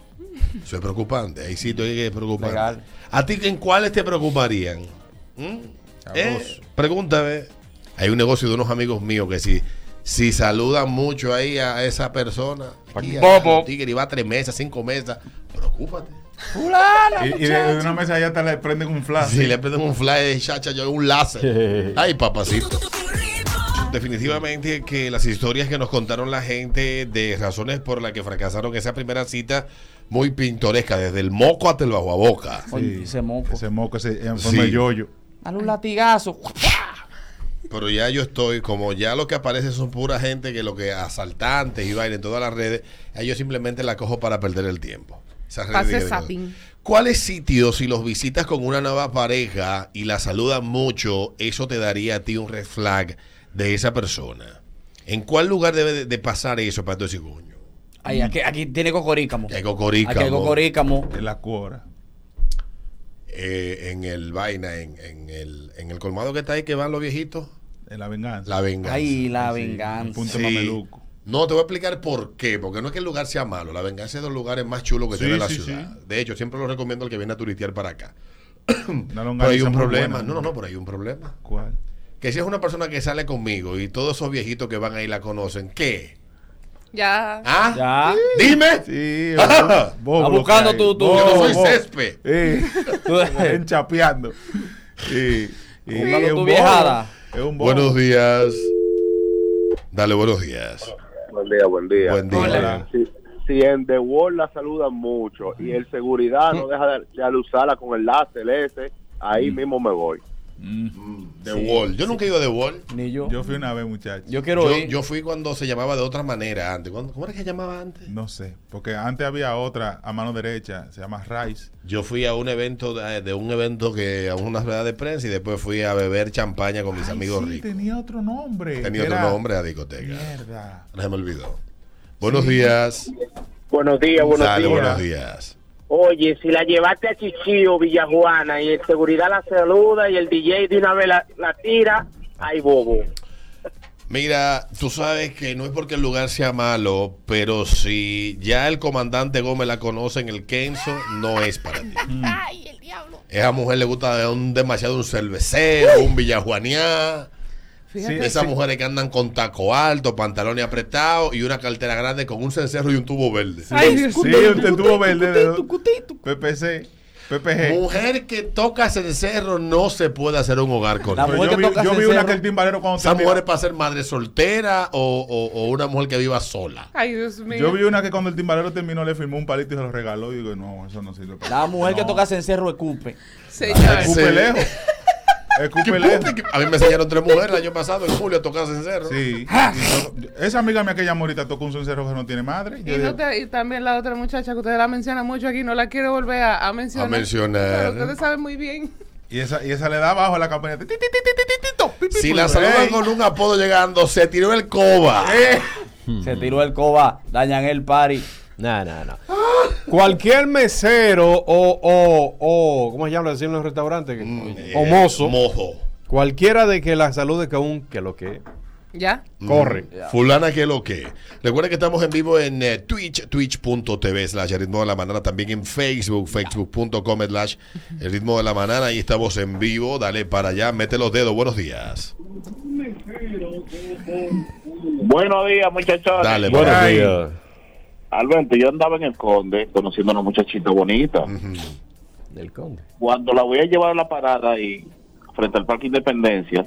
A: Eso es preocupante. Hay sitios ahí que es preocupante.
B: Legal.
A: ¿A ti en cuáles te preocuparían? ¿Mm? ¿Eh? Pregúntame. Hay un negocio de unos amigos míos que si, si saludan mucho ahí a esa persona, aquí, a-
B: Bobo.
A: tigre, y va a tres mesas, cinco mesas, preocúpate.
B: Fulana,
Q: Y, y de, de una mesa allá hasta le prenden un flash.
A: Si le prenden un fly de chacha, yo un láser. Ay, papacito. Definitivamente que las historias que nos contaron la gente de razones por las que fracasaron esa primera cita, muy pintoresca, desde el moco hasta el bajo a boca.
B: Oye, ese moco.
Q: Ese moco ese, en forma de
A: Sí.
Q: yoyo.
B: Dale un latigazo.
A: Pero ya yo estoy, como ya lo que aparece son pura gente que lo que asaltantes y vaina en todas las redes, ya yo simplemente la cojo para perder el tiempo.
D: Pase
A: de- de-
D: zapping.
A: ¿Cuáles sitios, si los visitas con una nueva pareja y la saludan mucho, eso te daría a ti un red flag de esa persona? ¿En cuál lugar debe de, de pasar eso para tu decir, coño?
B: Ay, aquí, aquí tiene cocorícamo.
A: Hay cocorícamo.
B: Aquí hay cocorícamo.
Q: En la cuora.
A: Eh, en el vaina, en, en el, en el colmado que está ahí que van los viejitos.
Q: En la venganza.
A: La venganza.
B: Ay, la
Q: Sí,
B: venganza.
Q: punto
A: Sí.
Q: mameluco.
A: No, te voy a explicar por qué. Porque no es que el lugar sea malo. La venganza es de los lugares más chulos que
Q: Sí,
A: tiene la
Q: sí,
A: ciudad. De hecho, siempre lo recomiendo al que viene a turistear para acá.
Q: Una
A: Pero hay un problema.
Q: buena.
A: No, no, no, pero hay un problema.
Q: ¿Cuál?
A: Que si es una persona que sale conmigo y todos esos viejitos que van ahí la conocen, ¿qué?
D: Ya.
A: ¿Ah?
B: Ya.
A: Dime.
Q: Sí,
A: Ah.
Q: lo
B: buscando tu- tu-
Q: Bobo,
A: Yo no soy
Q: bobo.
A: césped.
Q: Sí. Enchapeando. Sí. Y
B: Buscando
Q: es
B: tu
Q: un
B: viejada.
Q: Es un.
A: Buenos días. Dale, buenos días.
T: Buen día, buen día.
A: Buen día.
Q: Hola.
T: Si, si en The Wall la saludan mucho y el seguridad no deja de, de alusarla con el láser ese, ahí mismo me voy.
A: The Wall. Yo nunca he ido a The Wall.
B: Ni yo.
Q: Yo fui una vez, muchacho.
B: Yo quiero
A: Yo,
B: ir.
A: yo fui cuando se llamaba de otra manera antes. ¿Cuándo- ¿Cómo era que se llamaba antes?
Q: No sé. Porque antes había otra a mano derecha. Se llama Rice.
A: Yo fui a un evento de, de un evento que a una rueda de prensa y después fui a beber champaña con mis
Q: Ay,
A: amigos
Q: sí,
A: ricos.
Q: tenía otro nombre.
A: Tenía
Q: Era-
A: otro nombre a discoteca.
Q: Mierda.
A: No se me olvidó. Buenos días.
I: Buenos días, buenos
A: Dale,
I: días.
A: buenos días.
I: Oye, si la llevaste a Chichío, Villajuana, y el seguridad la saluda y el DJ de una vez la, la tira, ay, bobo.
A: Mira, tú sabes que no es porque el lugar sea malo, pero si ya el comandante Gómez la conoce en el Kenzo, no es para ti.
D: Ay, el diablo.
A: Esa mujer le gusta un, demasiado un cervecero, un villajuaneá.
D: Fíjate.
A: Esas mujeres que andan con taco alto, pantalones apretados y una cartera grande con un cencerro y un tubo verde.
D: Ay,
Q: Sí,
D: mío.
Q: usted tuvo verde. de- PPC. PPG.
A: Mujer que toca cencerro no se puede hacer un hogar con
B: La mujer
Q: yo
B: que
Q: vi,
B: toca
Q: yo vi
B: cencerro-
Q: una que el timbalero cuando
A: Esa mujer es para ser madre soltera o, o- o una mujer que viva sola.
D: Ay, Dios mío.
Q: Yo vi una que cuando el timbalero terminó le firmó un palito y se lo regaló. Y digo, no, eso no sirve para
B: La mujer que toca cencerro escupe.
D: Señor.
Q: Escupe
A: Sí.
Q: lejos.
A: ¿Qué
Q: Escupe lejos.
A: puta que- A mí me enseñaron tres mujeres el año pasado, en julio, a tocar cencerro.
Q: Sí. Yo- esa amiga mía que ella ahorita tocó un cencerro que no tiene madre.
D: Y,
Q: digo,
D: no te- y también la otra muchacha que ustedes la mencionan mucho aquí, no la quiero volver a, a mencionar.
A: A mencionar.
D: Pero ustedes saben muy bien.
Q: y, esa, y esa le da abajo a la campanita.
A: Si la saludan con un apodo llegando, se tiró el coba.
Q: eh.
B: Se tiró el coba, dañan el party.
C: No, no, no. Cualquier mesero o, o, o ¿cómo se llama decir en los restaurantes? o
A: Eh,
C: mozo.
A: Mozo.
C: Cualquiera de que la salude con un que lo que.
D: ¿Ya?
C: Corre.
A: Mm, Fulana que lo que. Recuerda que estamos en vivo en eh, Twitch, twitch.tv slash el ritmo de la mañana. También en Facebook, facebook.com slash el ritmo de la mañana. Ahí estamos en vivo. Dale para allá, mete los dedos. Buenos días.
M: Buenos días, muchachones.
A: Dale,
C: Buenos días.
M: Alberto, yo andaba en el Conde conociendo a una muchachita bonita.
C: Del conde.
M: Cuando la voy a llevar a la parada y frente al Parque Independencia,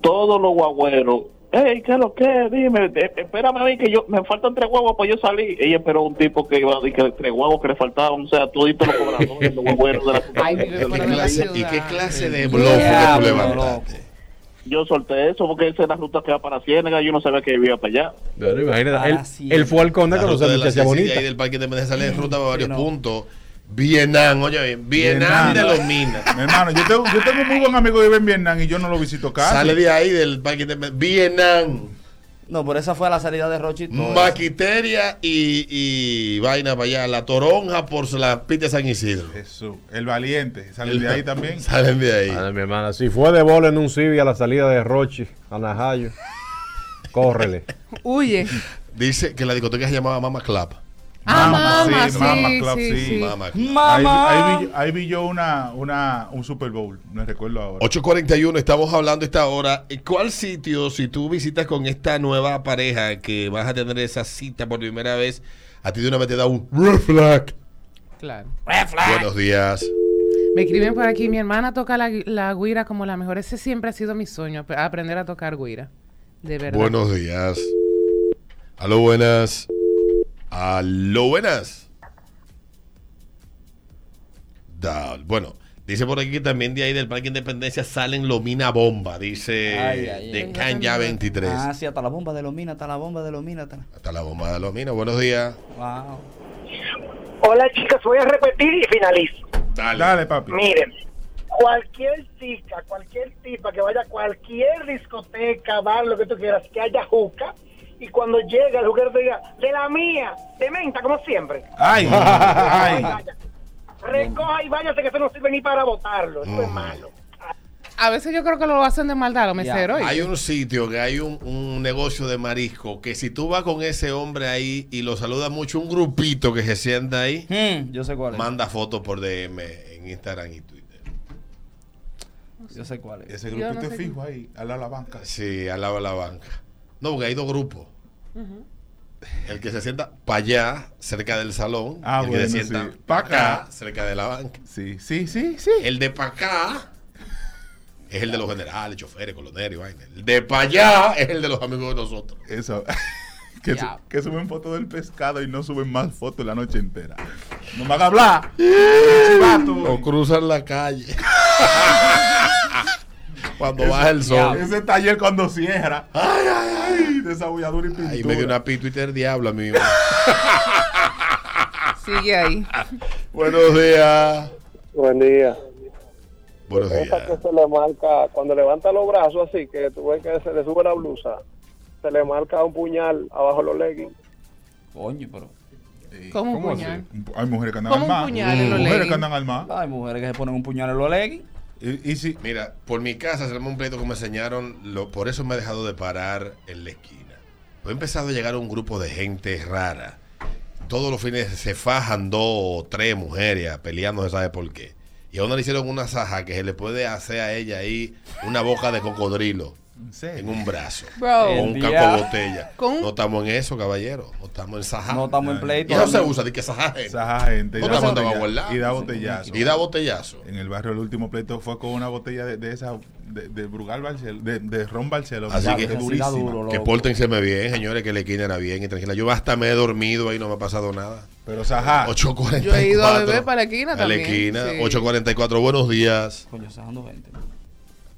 M: todos los guagüeros, hey, ¿qué es lo que? Dime, eh, espérame a mí que yo, me faltan tres guagos para yo salir. Ella esperó un tipo que iba a decir que tres guagos que le faltaban, o sea, toditos los cobradores, los guagüeros de la
D: Ay, vive
A: ¿Y
D: fuera
A: qué
D: de la
A: clase,
D: ciudad.
A: y qué clase de blog que tú levantaste?
M: Yo solté eso porque esa es la ruta que va para Ciénaga, yo no sabía que iba para allá.
C: Pero imagínate, él, fue al conde con los
A: de la
C: muchacha
A: Cecilia,
C: bonita.
A: ahí del Parque Independencia sale en ruta para varios
B: no.
A: puntos. Vietnam, oye, bien, Vietnam de los Minas.
Q: Mi hermano, yo tengo, yo tengo un muy buen amigo que vive en Vietnam y yo no lo visito casi.
A: Sale de ahí del Parque Independencia. Vietnam.
B: No, por esa fue la salida de Rochi.
A: Maquiteria y, y vaina para allá. La toronja por la pita de San Isidro.
Q: Jesús, el valiente. Sale de ahí también.
A: Salen de ahí.
C: Madre, mi hermana, si fue de bola en un Civi a la salida de Rochi, a Najayo, córrele.
D: Huye.
A: Dice que la discoteca se llamaba Mama Club.
D: Ah,
Q: Mama,
D: mamá,
Q: sí,
D: sí,
Q: Mama
D: sí,
Q: Club,
D: sí,
Q: sí.
D: sí.
A: Mama Club.
Q: Ahí, vi, ahí vi yo una, una, un Super Bowl, no recuerdo ahora.
A: 841, estamos hablando esta hora. ¿Cuál sitio, si tú visitas con esta nueva pareja que vas a tener esa cita por primera vez, a ti de una vez te da un red flag?
D: Claro.
A: Buenos días.
D: Me escriben por aquí, mi hermana toca la, la guira como la mejor. Ese siempre ha sido mi sueño, ap- aprender a tocar guira. De verdad.
A: Buenos días. Aló, buenas. Aló, buenas. Da- bueno, dice por aquí que también de ahí del Parque Independencia salen Lomina Bomba, dice
B: Ay, ay,
A: de. Canya 23.
B: Ah, sí, hasta la bomba de Lomina, hasta la bomba de Lomina. Hasta la...
A: Hasta la bomba de Lomina. Buenos días.
B: Wow.
E: Hola chicas, voy a repetir y finalizo.
A: Dale,
Q: papi.
E: Miren, cualquier chica, cualquier tipa que vaya a cualquier discoteca, bar, lo que tú quieras, que haya juca, y cuando llega el juguero te diga, de la mía, de menta, como siempre.
Q: Ay, ay.
E: Vaya. Recoja y váyase que eso no sirve ni para botarlo, eso es malo.
D: A veces yo creo que lo hacen de maldad los meseros.
A: Hay un sitio que hay un, un negocio de marisco que si tú vas con ese hombre ahí y lo saludas mucho, un grupito que se sienta ahí,
B: Hmm, yo sé cuál es.
A: manda fotos por DM en Instagram y Twitter.
B: Yo sé cuál es.
Q: Ese grupito es fijo ahí, al lado de la banca.
A: Sí, al lado de la banca. No, porque hay dos grupos. El que se sienta para allá, cerca del salón.
Q: Ah,
A: y el que
Q: bueno,
A: se sienta
Q: sí.
A: para acá, cerca de la banca.
Q: Sí, sí, sí, sí.
A: El de para acá es el de los generales, choferes, colonel y vaina. El de para allá es el de los amigos de nosotros.
Q: Eso. Que, su- que suben fotos del pescado y no suben más fotos la noche entera. No me haga hablar.
A: O cruzan la calle. Cuando baja el sol.
Q: Ese taller cuando cierra. Ay, ay, ay. Desabulladura y pintura.
A: Ahí me dio una pi Twitter diablo a mí.
D: Sigue ahí.
A: Buenos días.
S: Buen día.
A: Buenos días.
S: Esa que se le marca, cuando levanta los brazos así, que tú ves que se le sube la blusa, se le marca un puñal abajo los leggings.
B: Coño, pero.
D: Un
Q: ¿Cómo así?
D: puñal.
Q: Hay mujeres que andan
D: puñal en los
Q: Mujeres que andan armadas.
B: Hay mujeres que se ponen un puñal en los leggings.
Q: Y, y si,
A: Mira, por mi casa se armó un pleito que me enseñaron, lo, por eso me he dejado de parar en la esquina. He empezado a llegar un grupo de gente rara. Todos los fines se fajan dos o tres mujeres no se sabe por qué. Y a una le hicieron una saja que se le puede hacer a ella ahí una boca de cocodrilo en un brazo.
D: Bro.
A: O un caco botella.
D: Con-
A: No estamos en eso, caballero. No estamos en saja.
B: No estamos en pleito.
A: Y eso se usa de que saja gente.
Q: Gente. y
A: No
Q: da
A: estamos
Q: botella-. Y da botellazo.
A: Y da botellazo.
Q: En el barrio el último pleito fue con una botella de, de esa de, de Brugal de, de Ron Barcelona.
A: Así que-
Q: es durísima.
B: duro,
A: Que pórtense bien, señores, que la esquina era bien y tranquila. Yo hasta me he dormido ahí, no me ha pasado nada.
Q: Pero Saja,
A: 8.44.
D: Yo he ido a beber para la esquina
A: A la
D: también.
A: esquina,
D: sí.
A: 8.44. Buenos días.
B: Coño, se dando gente.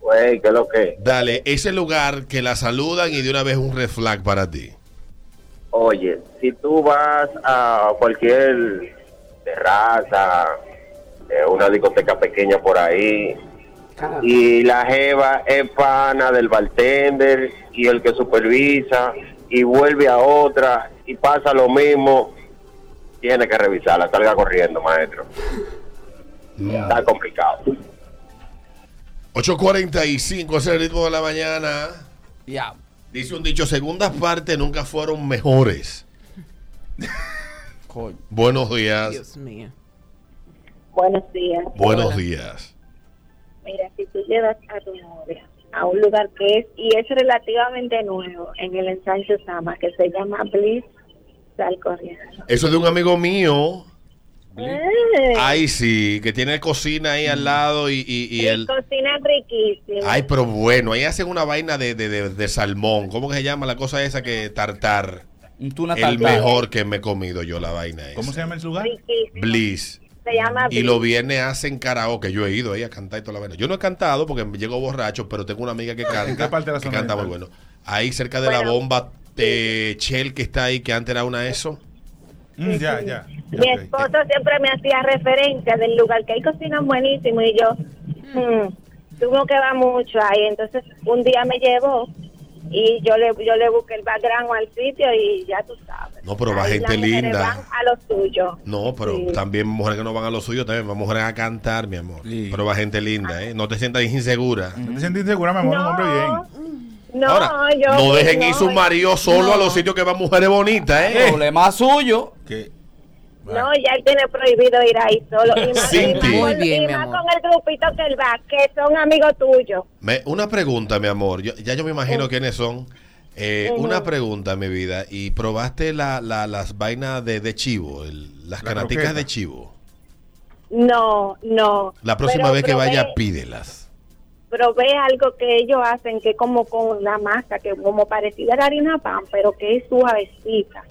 I: Güey, ¿qué es lo que?
A: Dale, ese lugar que la saludan y de una vez un red flag para ti.
I: Oye, si tú vas a cualquier terraza, eh, una discoteca pequeña por ahí, y la jeva es pana del bartender y el que supervisa, y vuelve a otra, y pasa lo mismo, tiene que revisarla, salga corriendo, maestro. Está complicado.
A: 8.45, ese es el ritmo de la mañana.
B: Ya.
A: Dice un dicho, segundas partes nunca fueron mejores.
B: Coño.
A: Buenos días.
D: Dios mío.
J: Buenos días.
A: Buenos días.
J: Mira, si tú llevas a tu novia a un lugar que es, y es relativamente nuevo, en el ensanche Sama, que se llama Bliss, sal corriendo.
A: Eso es de un amigo mío.
J: Eh,
A: Ay, sí, que tiene cocina ahí al lado y, y, y
J: y
A: el...
J: Cocina riquísima.
A: Ay, pero bueno, ahí hacen una vaina de, de, de, de salmón. ¿Cómo que se llama la cosa esa que tartar?
B: Un tuna
A: El
B: tartar.
A: mejor que me he comido yo, la vaina esa.
Q: ¿cómo se llama el lugar?
A: Bliss.
J: Se llama
A: Y
J: Bliss.
A: los viernes hacen karaoke. Yo he ido ahí a cantar y toda la vaina. Yo no he cantado porque me llego borracho, pero tengo una amiga que canta.
Q: ¿En qué parte de la
A: que
Q: zona
A: canta muy bueno. Ahí cerca de la bomba de Shell que está ahí, que antes era una ESO.
Q: Mm, ya, ya.
J: Mi esposo siempre me hacía referencia del lugar que hay cocinas buenísimo y yo, hmm, tuvo que va mucho ahí. Entonces, un día me llevó y yo le yo le busqué el background al sitio y ya tú sabes.
A: No, pero va
J: Ahí
A: gente linda.
J: van a lo suyo.
A: No, pero
J: Sí.
A: también mujeres que no van a lo suyo, también van mujeres a cantar, mi amor.
Q: Sí.
A: Pero va gente linda, ¿eh? No te sientas insegura.
Q: No te sientes insegura, mi amor, un hombre bien.
J: No,
A: Ahora,
J: yo
A: no dejen ir
J: no,
A: sus maridos solo a los sitios que van mujeres bonitas, ¿eh?
B: Problema suyo.
Q: Que
J: No, ya él tiene prohibido ir ahí solo. Y más,
A: Cinti.
J: y más
A: Muy
J: con,
D: bien,
J: y
D: mi
J: más
D: amor.
J: con el grupito que él va, que son amigos tuyos.
A: Me- una pregunta, mi amor. Yo- ya yo me imagino quiénes son. Eh. Una pregunta, mi vida. ¿Y probaste la, la- las vainas de, de chivo? el- las
Q: La
A: canaticas
Q: croqueta.
A: de chivo?
J: No, no.
A: La próxima
J: Pero
A: vez que
J: probé-
A: vaya, pídelas.
J: Probé algo que ellos hacen que es como con la masa, que como parecida a la harina pan, pero que es suavecita.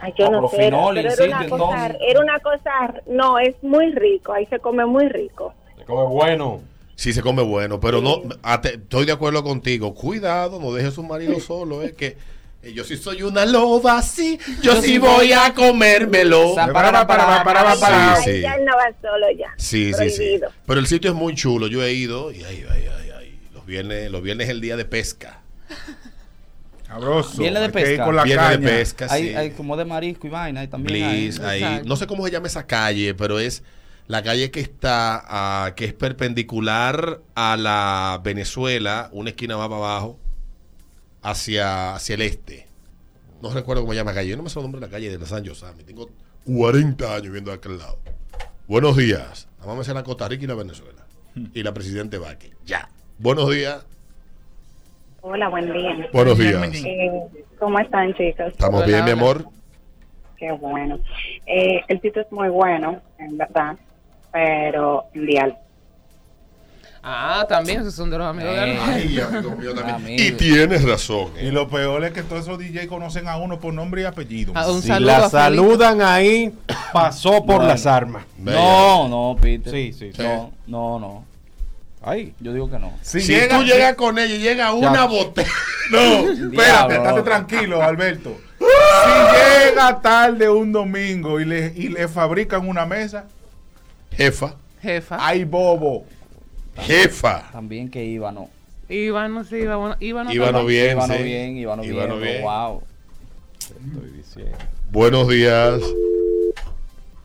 J: Ay, yo no sé,
B: finol,
J: pero era una, cosa, era una cosa, no, es muy rico, ahí se come muy rico.
C: Se come bueno.
A: Sí, se come bueno, pero no, ate- estoy de acuerdo contigo. Cuidado, no deje a su marido solo, es que yo sí soy una loba, sí, yo sí voy a comérmelo.
B: Para, para, para, para, para, para.
J: Ay,
A: Sí,
J: ya él no va solo ya.
A: sí, sí, sí.
J: Prohibido.
A: Pero el sitio es muy chulo, yo he ido y ay, ay, ay, ay. Los viernes, los viernes es el día de pesca.
Q: Sabroso.
B: Viene de pesca.
Q: con la
A: Viene de pesca,
B: Hay,
A: sí.
B: hay como de marisco y vaina y también hay.
A: Bliss. No sé cómo se llama esa calle, pero es la calle que está, ah, que es perpendicular a la Venezuela, una esquina más para abajo, hacia, hacia el este. No recuerdo cómo se llama la calle. Yo no me sé el nombre de la calle de la San Josami. Tengo 40 años viendo de aquel lado. Buenos días. Nada más me sé la Costa Rica y la Venezuela. Y la Presidente Vaque. Ya. Buenos días.
J: Hola, buen día.
A: Buenos días.
J: Eh, ¿Cómo están, chicos?
A: ¿Estamos
D: Hola,
A: bien, mi amor?
J: Qué bueno. Eh, el sitio es muy bueno, en verdad, pero vial.
D: Ah, también, esos son de los amigos de
B: Eh.
D: Alma.
A: Ay, amigo mío también.
B: Amigo.
A: Y tienes razón.
Q: Y lo peor es que todos esos DJ conocen a uno por nombre y apellido.
D: Ah, un
C: Si
D: saludo
C: la
D: a
C: saludan ahí, pasó por
B: Bueno.
C: las armas.
B: No, no, Peter.
C: Sí, sí, sí.
B: No, no, no.
C: Ahí.
B: Yo digo que no.
Q: Si,
A: Si,
Q: llega,
A: tú llegas con ella y llega una
C: Ya.
A: botella.
Q: No, espérate, estate tranquilo, Alberto. Si llega tarde un domingo y le, y le fabrican una mesa,
A: Jefa.
D: Jefa.
Q: hay bobo.
A: Jefa.
B: También que iba, no.
D: Iba, no sé, iba, iba, no
A: Iba no
D: también.
A: bien.
B: Iba no
A: sí.
B: bien, iba no bien.
A: Bien.
B: Wow.
C: Estoy diciendo.
A: Buenos días.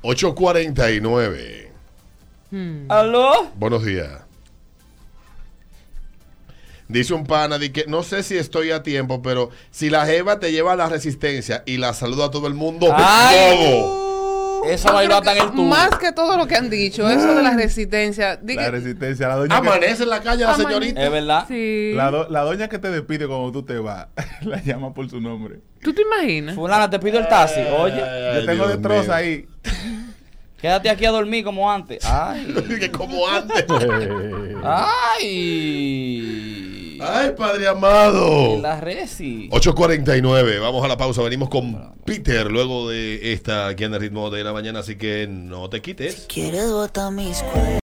A: 849.
D: Hmm.
B: ¿Aló?
A: Buenos días. Dice un pana de que no sé si estoy a tiempo, pero si la jeva te lleva a la resistencia y la saluda a todo el mundo,
B: Ay. Esa hasta en el tubo.
D: Más que todo lo que han dicho, eso de la resistencia. di
Q: La resistencia, la doña, que,
A: Amanece en la calle la señorita.
B: Es verdad.
D: sí.
Q: la, do- la doña que te despide cuando tú te vas, la llama por su nombre.
D: ¿Tú te imaginas?
B: Fulana, te pido el taxi. Oye,
A: Ay,
Q: Yo tengo
A: Dios
Q: de troza
A: mío.
Q: ahí.
B: quédate aquí a dormir como antes. Ay.
A: Que como antes.
B: Ay.
A: Ay, padre amado.
B: La resi.
A: 8.49, vamos a la pausa, venimos con Peter luego de esta aquí en el ritmo de la mañana, así que no te quites.
U: Quieres botar mis.